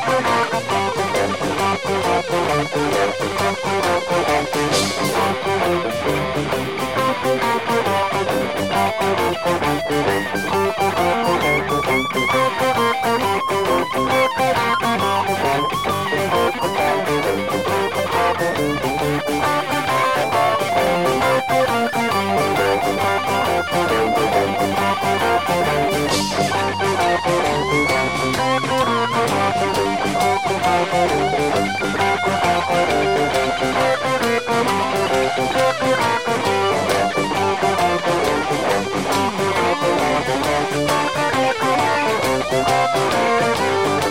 Thank you. Thank you.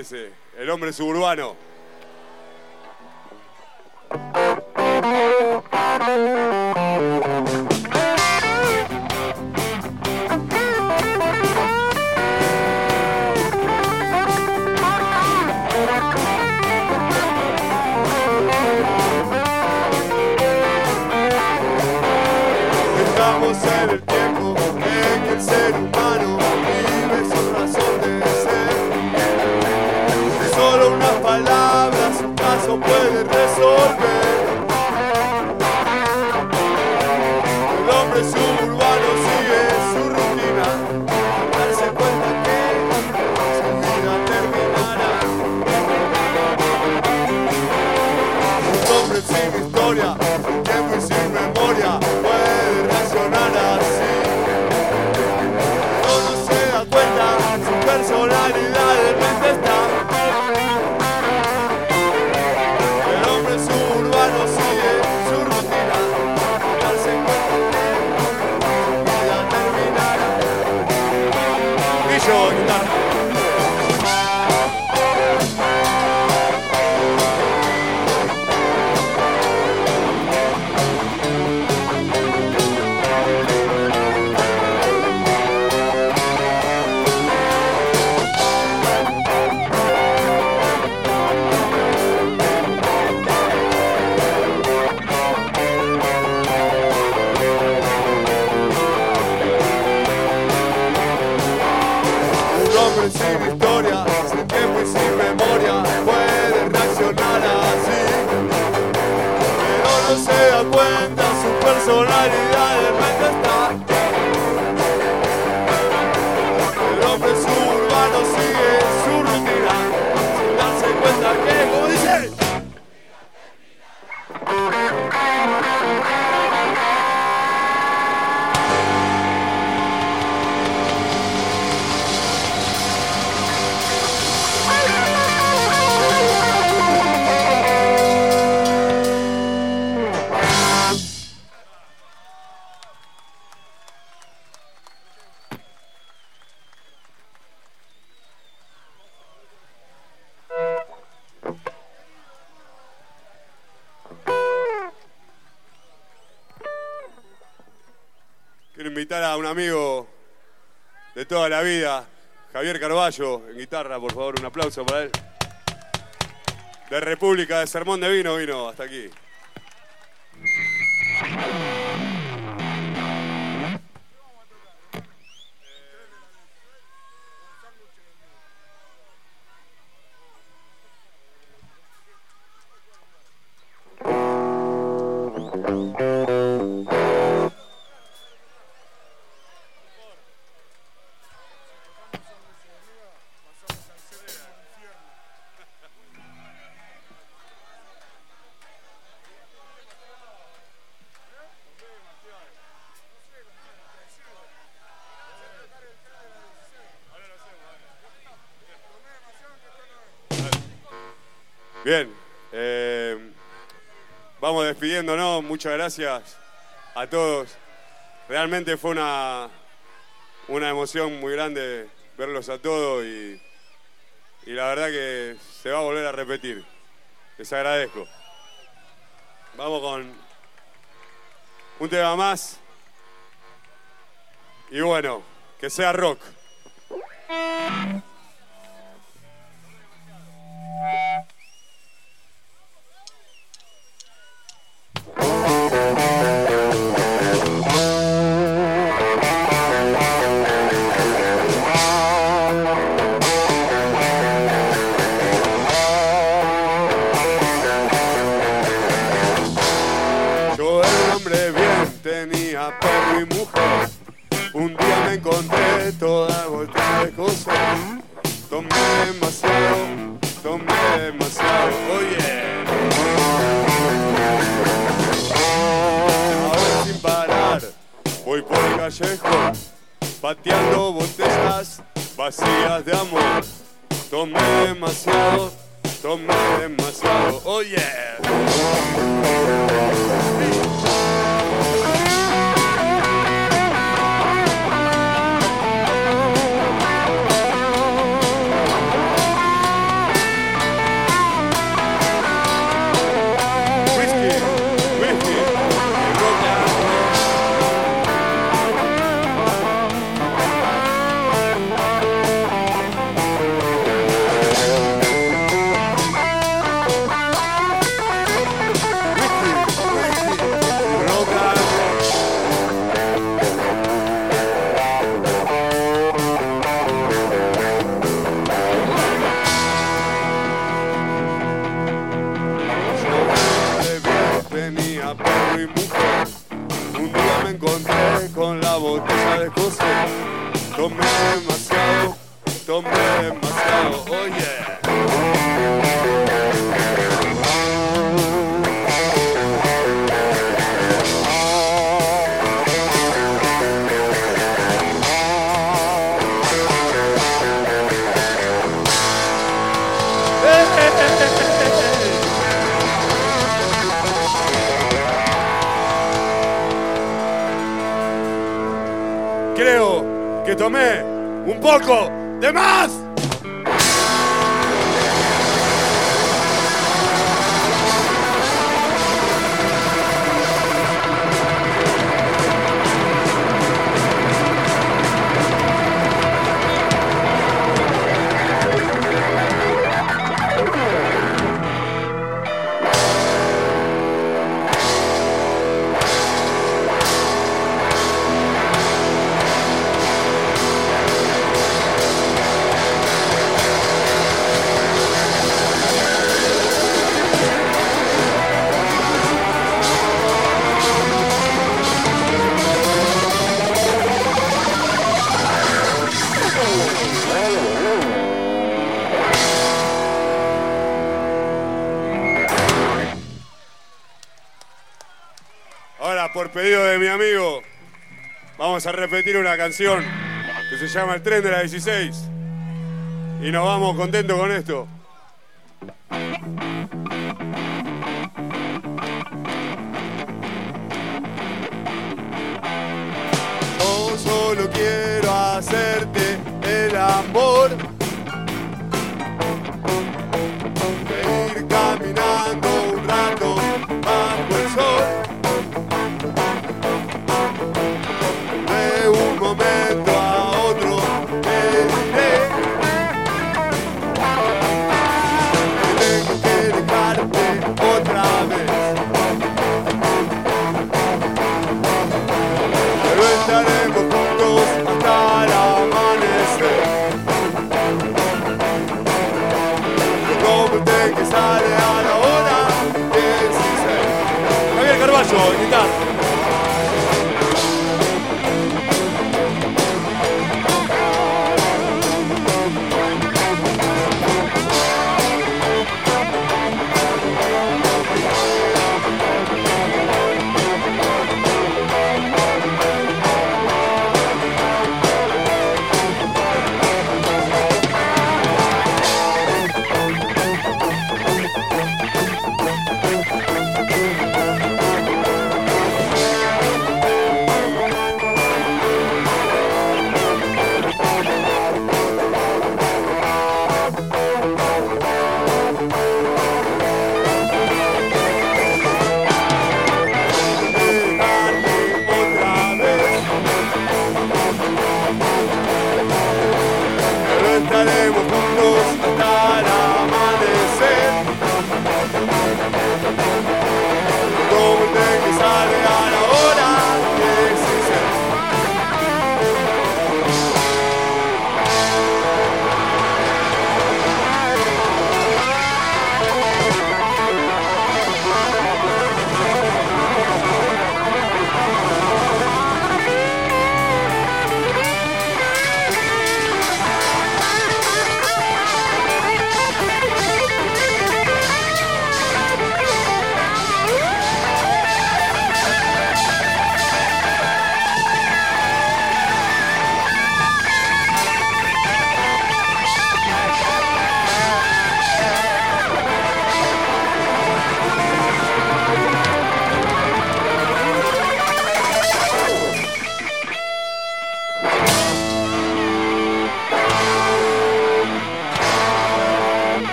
parece. El hombre suburbano. Quiero invitar a un amigo de toda la vida, Javier Carballo, en guitarra, por favor, un aplauso para él. De República de Sermón de Vino vino hasta aquí. Muchas gracias a todos. Realmente fue una, una emoción muy grande verlos a todos y la verdad que se va a volver a repetir. Les agradezco. Vamos con un tema más. Y bueno, que sea rock. A repetir una canción que se llama El tren de la 16. Y nos vamos contentos con esto.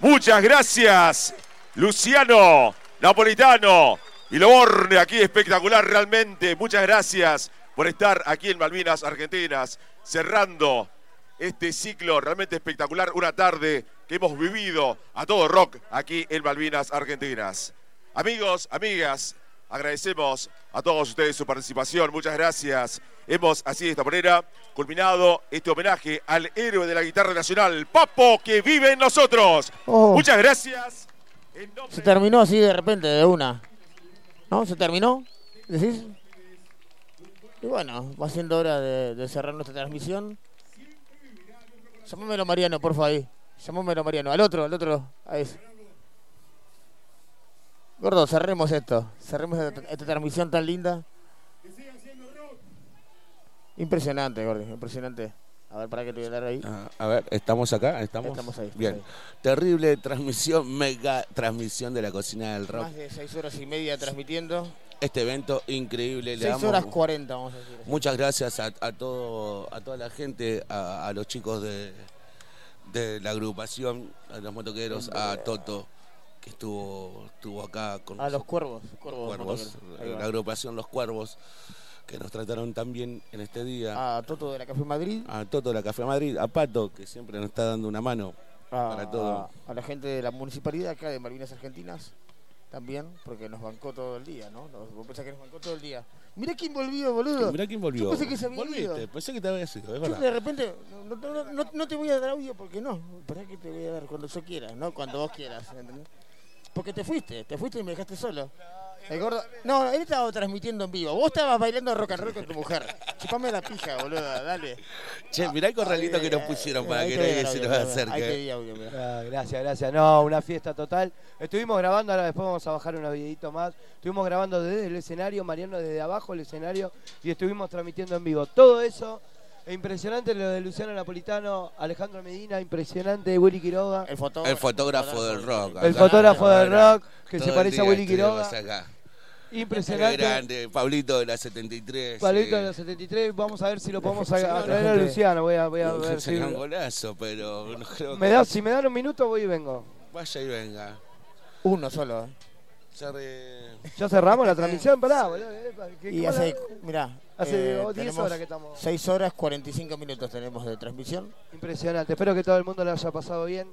Muchas gracias, Luciano, Napolitano y Loborne, aquí espectacular realmente. Muchas gracias por estar aquí en Malvinas Argentinas, cerrando este ciclo realmente espectacular, una tarde que hemos vivido a todo rock aquí en Malvinas Argentinas. Amigos, amigas, agradecemos a todos ustedes su participación, muchas gracias. Hemos así de esta manera culminado este homenaje al héroe de la guitarra nacional, Papo, que vive en nosotros. Oh. Muchas gracias. Se terminó así de repente, de una. ¿No? ¿Se terminó? ¿Decís? Y bueno, va siendo hora de, de cerrar nuestra transmisión. Llamámelo Mariano, por favor, ahí. Llamámelo Mariano. Al otro, al otro. A ese. Gordo, cerremos esto. Cerremos esta, esta transmisión tan linda. Impresionante, Gordo, impresionante. A ver, para que te voy a dar ahí. Ah, a ver, ¿estamos acá? ¿Estamos? Estamos ahí, Bien. Terrible transmisión, mega transmisión de la cocina del rock. Más de seis horas y media transmitiendo. Este evento increíble. Le 6 damos horas 40, vamos a decir. Muchas gracias a, a todo, a toda la gente, a, a los chicos de, de la agrupación, a los motoqueros, a Toto, que estuvo, estuvo acá con A los cuervos. Cuervos la agrupación Los Cuervos. que nos trataron tan bien en este día. A Toto de la Café Madrid. A Toto de la Café Madrid, a Pato, que siempre nos está dando una mano a, para todo. a- a la gente de la municipalidad acá de Malvinas Argentinas también, porque nos bancó todo el día, ¿no? Nos, vos pensás que nos bancó todo el día. Mirá quién volvió, boludo. Mirá quién volvió. Yo pensé que se había Volviste, ido. pensé que te había sido, es Yo verdad. de repente, no, no- no- no- te voy a dar audio porque no. Esperá que te voy a dar cuando yo quiera, no cuando vos quieras. ¿entendés? Porque te fuiste, te fuiste y me dejaste solo. El gordo. No, él estaba transmitiendo en vivo. Vos estabas bailando rock and roll con tu mujer. Chupame la pija, boludo, dale. Che, mirá el corralito que nos pusieron para que nadie el se nos acerque. Ahí te vi audio, mirá. Ah, gracias, gracias. No, una fiesta total. Estuvimos grabando, ahora después vamos a bajar unos videitos más. Estuvimos grabando desde el escenario, Mariano desde abajo del escenario y estuvimos transmitiendo en vivo. Todo eso, impresionante lo de Luciano Napolitano, Alejandro Medina, impresionante, Willy Quiroga. El fotógrafo, El fotógrafo del rock. El acá. fotógrafo del rock, que todo se parece a Willy Quiroga. acá. Impresionante. Qué grande, Pablito de la 73. Pablito eh. de los 73, vamos a ver si lo podemos a, Sí, a la Luciano. Voy a, voy a ver si. Un golazo, pero no creo Me que- da, si me dan un minuto, voy y vengo. Vaya y venga. Uno solo. Ya re- Ya cerramos la transmisión, pará, boludo. eh, ¿qué- Y hace, mirá, Hace eh, 10 tenemos horas que estamos. 6 horas 45 minutos tenemos de transmisión. Impresionante. Espero que todo el mundo lo haya pasado bien,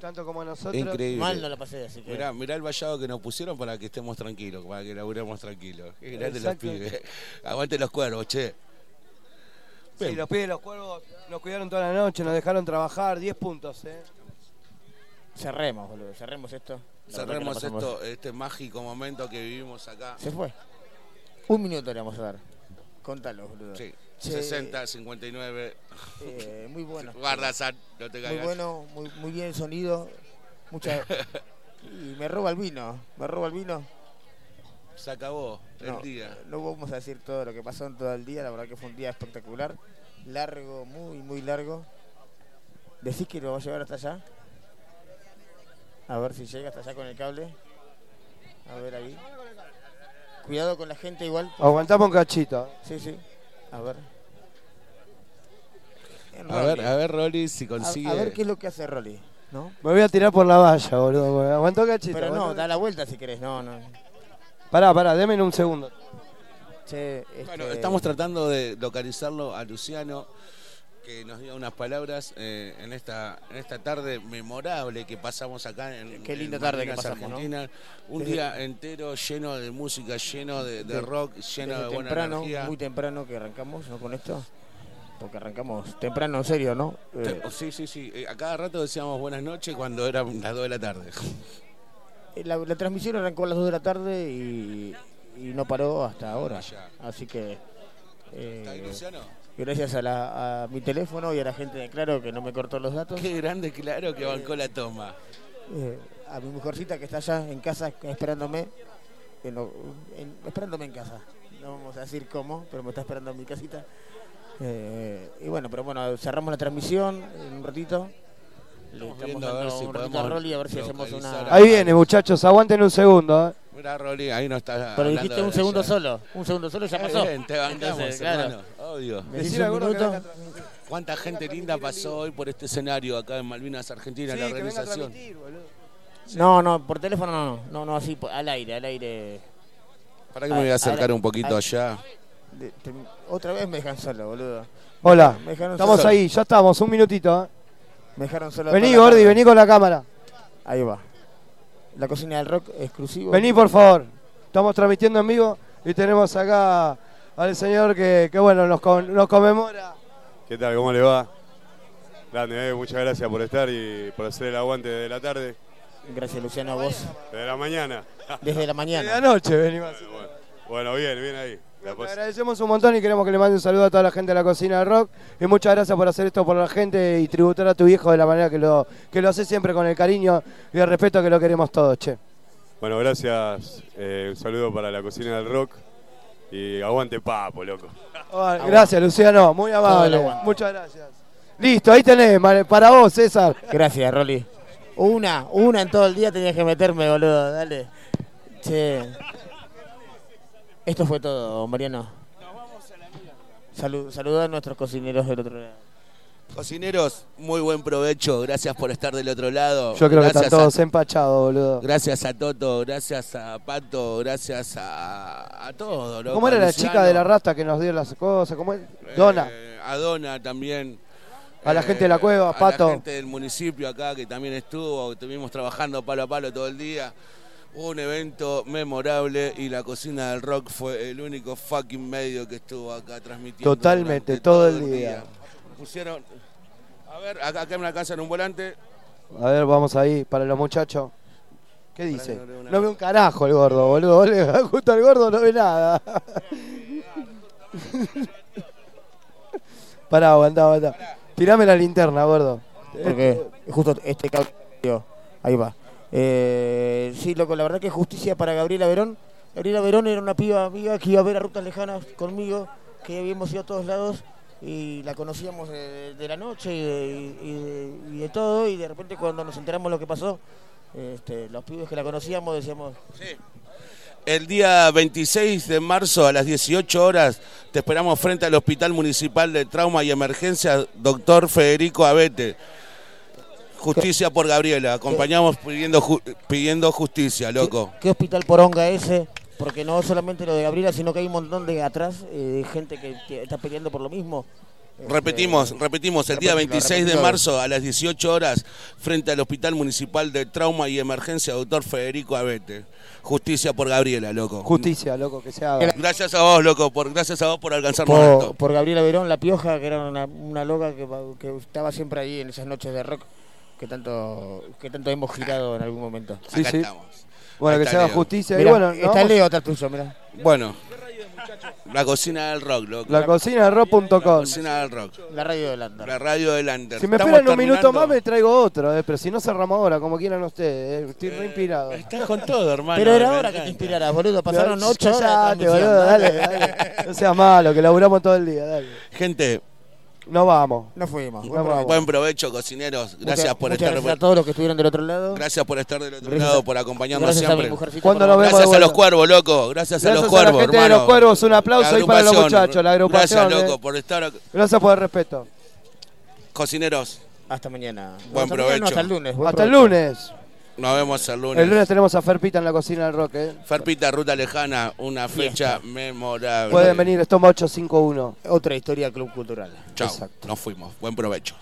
tanto como nosotros. Increíble. Mal no la pasé, así que. Mirá, mirá el vallado que nos pusieron para que estemos tranquilos, para que laburemos tranquilos. Qué grande los pibes. Aguante los cuervos, che. Sí, los pibes, los cuervos nos cuidaron toda la noche, nos dejaron trabajar, 10 puntos, eh. Cerremos, boludo, cerremos esto. La Cerremos esto, este mágico momento que vivimos acá. Se fue. Un minuto le vamos a dar. Contalo, boludo. Sí, Che, 60, 59. eh, muy bueno. Guarda, San, no te Muy caigas. bueno, muy, muy bien el sonido. Mucha... y me roba el vino, me roba el vino. Se acabó el No, día. No vamos a decir todo lo que pasó en todo el día, la verdad que fue un día espectacular. Largo, muy, muy largo. ¿Decís que lo va a llevar hasta allá? A ver si llega hasta allá con el cable. A ver ahí. Cuidado con la gente igual. Aguantamos un cachito. Sí, sí. A ver. A ver, Rolly. a ver, Rolly, si consigue. A, ver qué es lo que hace Rolly. ¿no? Me voy a tirar por la valla, boludo. Aguantó un cachito. Pero no, da la vuelta si querés. No, no. Pará, pará, denme un segundo. Che, Bueno, este, estamos tratando de localizarlo a Luciano, que nos diga unas palabras eh, en esta en esta tarde memorable que pasamos acá en Qué en linda tarde que pasamos, ¿no? Un Desde- día entero lleno de música, lleno de, de de- rock, lleno de buena temprano, energía. muy temprano que arrancamos, ¿no? Con esto. Porque arrancamos temprano, en serio, ¿no? Eh, Sí, sí, sí. Eh, A cada rato decíamos buenas noches cuando eran las 2 de la tarde. la, la transmisión arrancó a las 2 de la tarde y, y no paró hasta ahora. Así que. eh, ¿Está ahí, Luciano? Gracias a, la- a mi teléfono y a la gente de Claro que no me cortó los datos. Qué grande, claro, que bancó la toma. Eh, a mi mujercita que está allá en casa esperándome. en lo- en- esperándome en casa. No vamos a decir cómo, pero me está esperando en mi casita. Eh, y bueno, pero bueno, cerramos la transmisión en un ratito. Le Estamos estamos viendo a ver dando si un ratito podemos a Rolly a ver si hacemos una. Ahí viene, muchachos, aguanten un segundo. eh. Mira, Rolly, ahí no está. Pero dijiste un segundo solo. Un segundo solo ya pasó. bien, te bancamos, Entonces, claro. obvio. Me decís un minuto. ¿Cuánta gente linda pasó hoy por este escenario acá en Malvinas, Argentina, Sí, la organización? boludo. No, no, por teléfono no, no, no, no, así, al aire, al aire. Para que me voy a acercar un poquito allá. De- te- otra vez me dejan solo, boludo. Hola, Me dejaron estamos solo. ahí, ya estamos, un minutito. eh. Me dejaron solo. Vení, Gordi, vení con la cámara. Ahí va. La cocina del rock exclusivo. Vení, por favor. Estamos transmitiendo en vivo y tenemos acá al señor que, que bueno, nos, con- nos conmemora. ¿Qué tal? ¿Cómo le va? Grande, eh, muchas gracias por estar y por hacer el aguante de la tarde. Gracias, Luciano, a vos. De la mañana. Desde la De mañana. la noche venimos. Bueno, bien, bien ahí. Pos- agradecemos un montón y queremos que le mande un saludo a toda la gente de la cocina del rock. Y muchas gracias por hacer esto por la gente y tributar a tu viejo de la manera que lo, que lo hace siempre con el cariño y el respeto que lo queremos todos, che. Bueno, gracias. eh, un saludo para la cocina del rock. Y aguante papo, loco. Gracias, Luciano, muy amable. Muchas gracias. Listo, ahí tenés, para vos, César. Gracias, Rolly. Una, una en todo el día tenías que meterme, boludo, dale. Che. Esto fue todo, Mariano. Salud, saluda a nuestros cocineros del otro lado. Cocineros, muy buen provecho. Gracias por estar del otro lado. Yo creo que gracias están todos a, empachados, boludo. Gracias a Toto, gracias a Pato, gracias a, a todos. ¿Cómo a era la chica de la rasta que nos dio las cosas? ¿Cómo es? Dona. eh, a Dona también. A la gente de la cueva, a Pato. la gente del municipio acá que también estuvo, estuvimos trabajando palo a palo todo el día. Un evento memorable y la cocina del rock fue el único fucking medio que estuvo acá transmitiendo. Totalmente, todo el día. Pusieron. A ver, acá, acá me alcanzan un volante. A ver, vamos ahí, para los muchachos. ¿Qué dice? no veo una- No ve un carajo el gordo, boludo. Justo al gordo no ve nada. Pará, aguantá, aguantá. Tirame la linterna, gordo. Porque justo este cabrón. Ahí va. Eh, sí, loco, la verdad que justicia para Gabriela Verón. Gabriela Verón era una piba amiga que iba a ver a rutas lejanas conmigo, que habíamos ido a todos lados y la conocíamos de, la noche y de, todo. Y de repente, cuando nos enteramos lo que pasó, este, los pibes que la conocíamos decíamos. El día 26 de marzo a las 18 horas te esperamos frente al Hospital Municipal de Trauma y Emergencia, doctor Federico Abete. Justicia por Gabriela. Acompañamos pidiendo, ju- pidiendo justicia, loco. ¿Qué hospital poronga ese? Porque no solamente lo de Gabriela, sino que hay un montón de atrás, eh, de gente que, que está peleando por lo mismo. Repetimos, repetimos, el día Repetilo, 26 de marzo a las 18 horas frente al Hospital Municipal de Trauma y Emergencia, doctor Federico Abete. Justicia por Gabriela, loco. Justicia, loco, que se haga. Gracias a vos, loco, por, gracias a vos por alcanzarnos Por, esto. por Gabriela Verón, la pioja, que era una, una loca que, que estaba siempre ahí en esas noches de rock que tanto, que tanto hemos girado en algún momento. Sí, Acá sí. estamos. Bueno, que se haga justicia. Y Mirá, bueno, está vamos- Leo atrás tuyo, mira. Bueno, la cocina del rock, loco. La cocina de La rock.com. cocina del rock. La radio de Lander. La radio del Lander. Si me Estamos esperan un minuto más, me traigo otro, eh, pero si no cerramos ahora, como quieran ustedes. eh, estoy re inspirado. Estás con todo, hermano. Pero era hora que te encanta. inspiraras, boludo. Pasaron ocho horas. boludo, dale, dale. No seas malo, que laburamos todo el día, dale. Gente, No vamos. No fuimos. No vamos. buen provecho, cocineros. Gracias Muchas- por muchas estar. gracias a todos los que estuvieron del otro lado. Gracias por estar del otro Gracias lado, a- por acompañarnos gracias a mi siempre. mujercita ¿Cuándo por nos vemos Gracias a los cuervos, loco. Gracias, a los a la cuervos, gente de hermano. los cuervos, un aplauso La ahí para los muchachos, la agrupación, Gracias, eh. loco, por estar. Gracias por el respeto. Cocineros, Hasta mañana. Buen hasta mañana, no, provecho. hasta el lunes. buen Hasta el lunes. Nos vemos el lunes. El lunes tenemos a Ferpita en la cocina del rock, ¿eh? Ferpita, Ruta Lejana, una fecha memorable. Pueden venir, Estómago 851. Otra historia Club Cultural. Chao, nos fuimos. Buen provecho.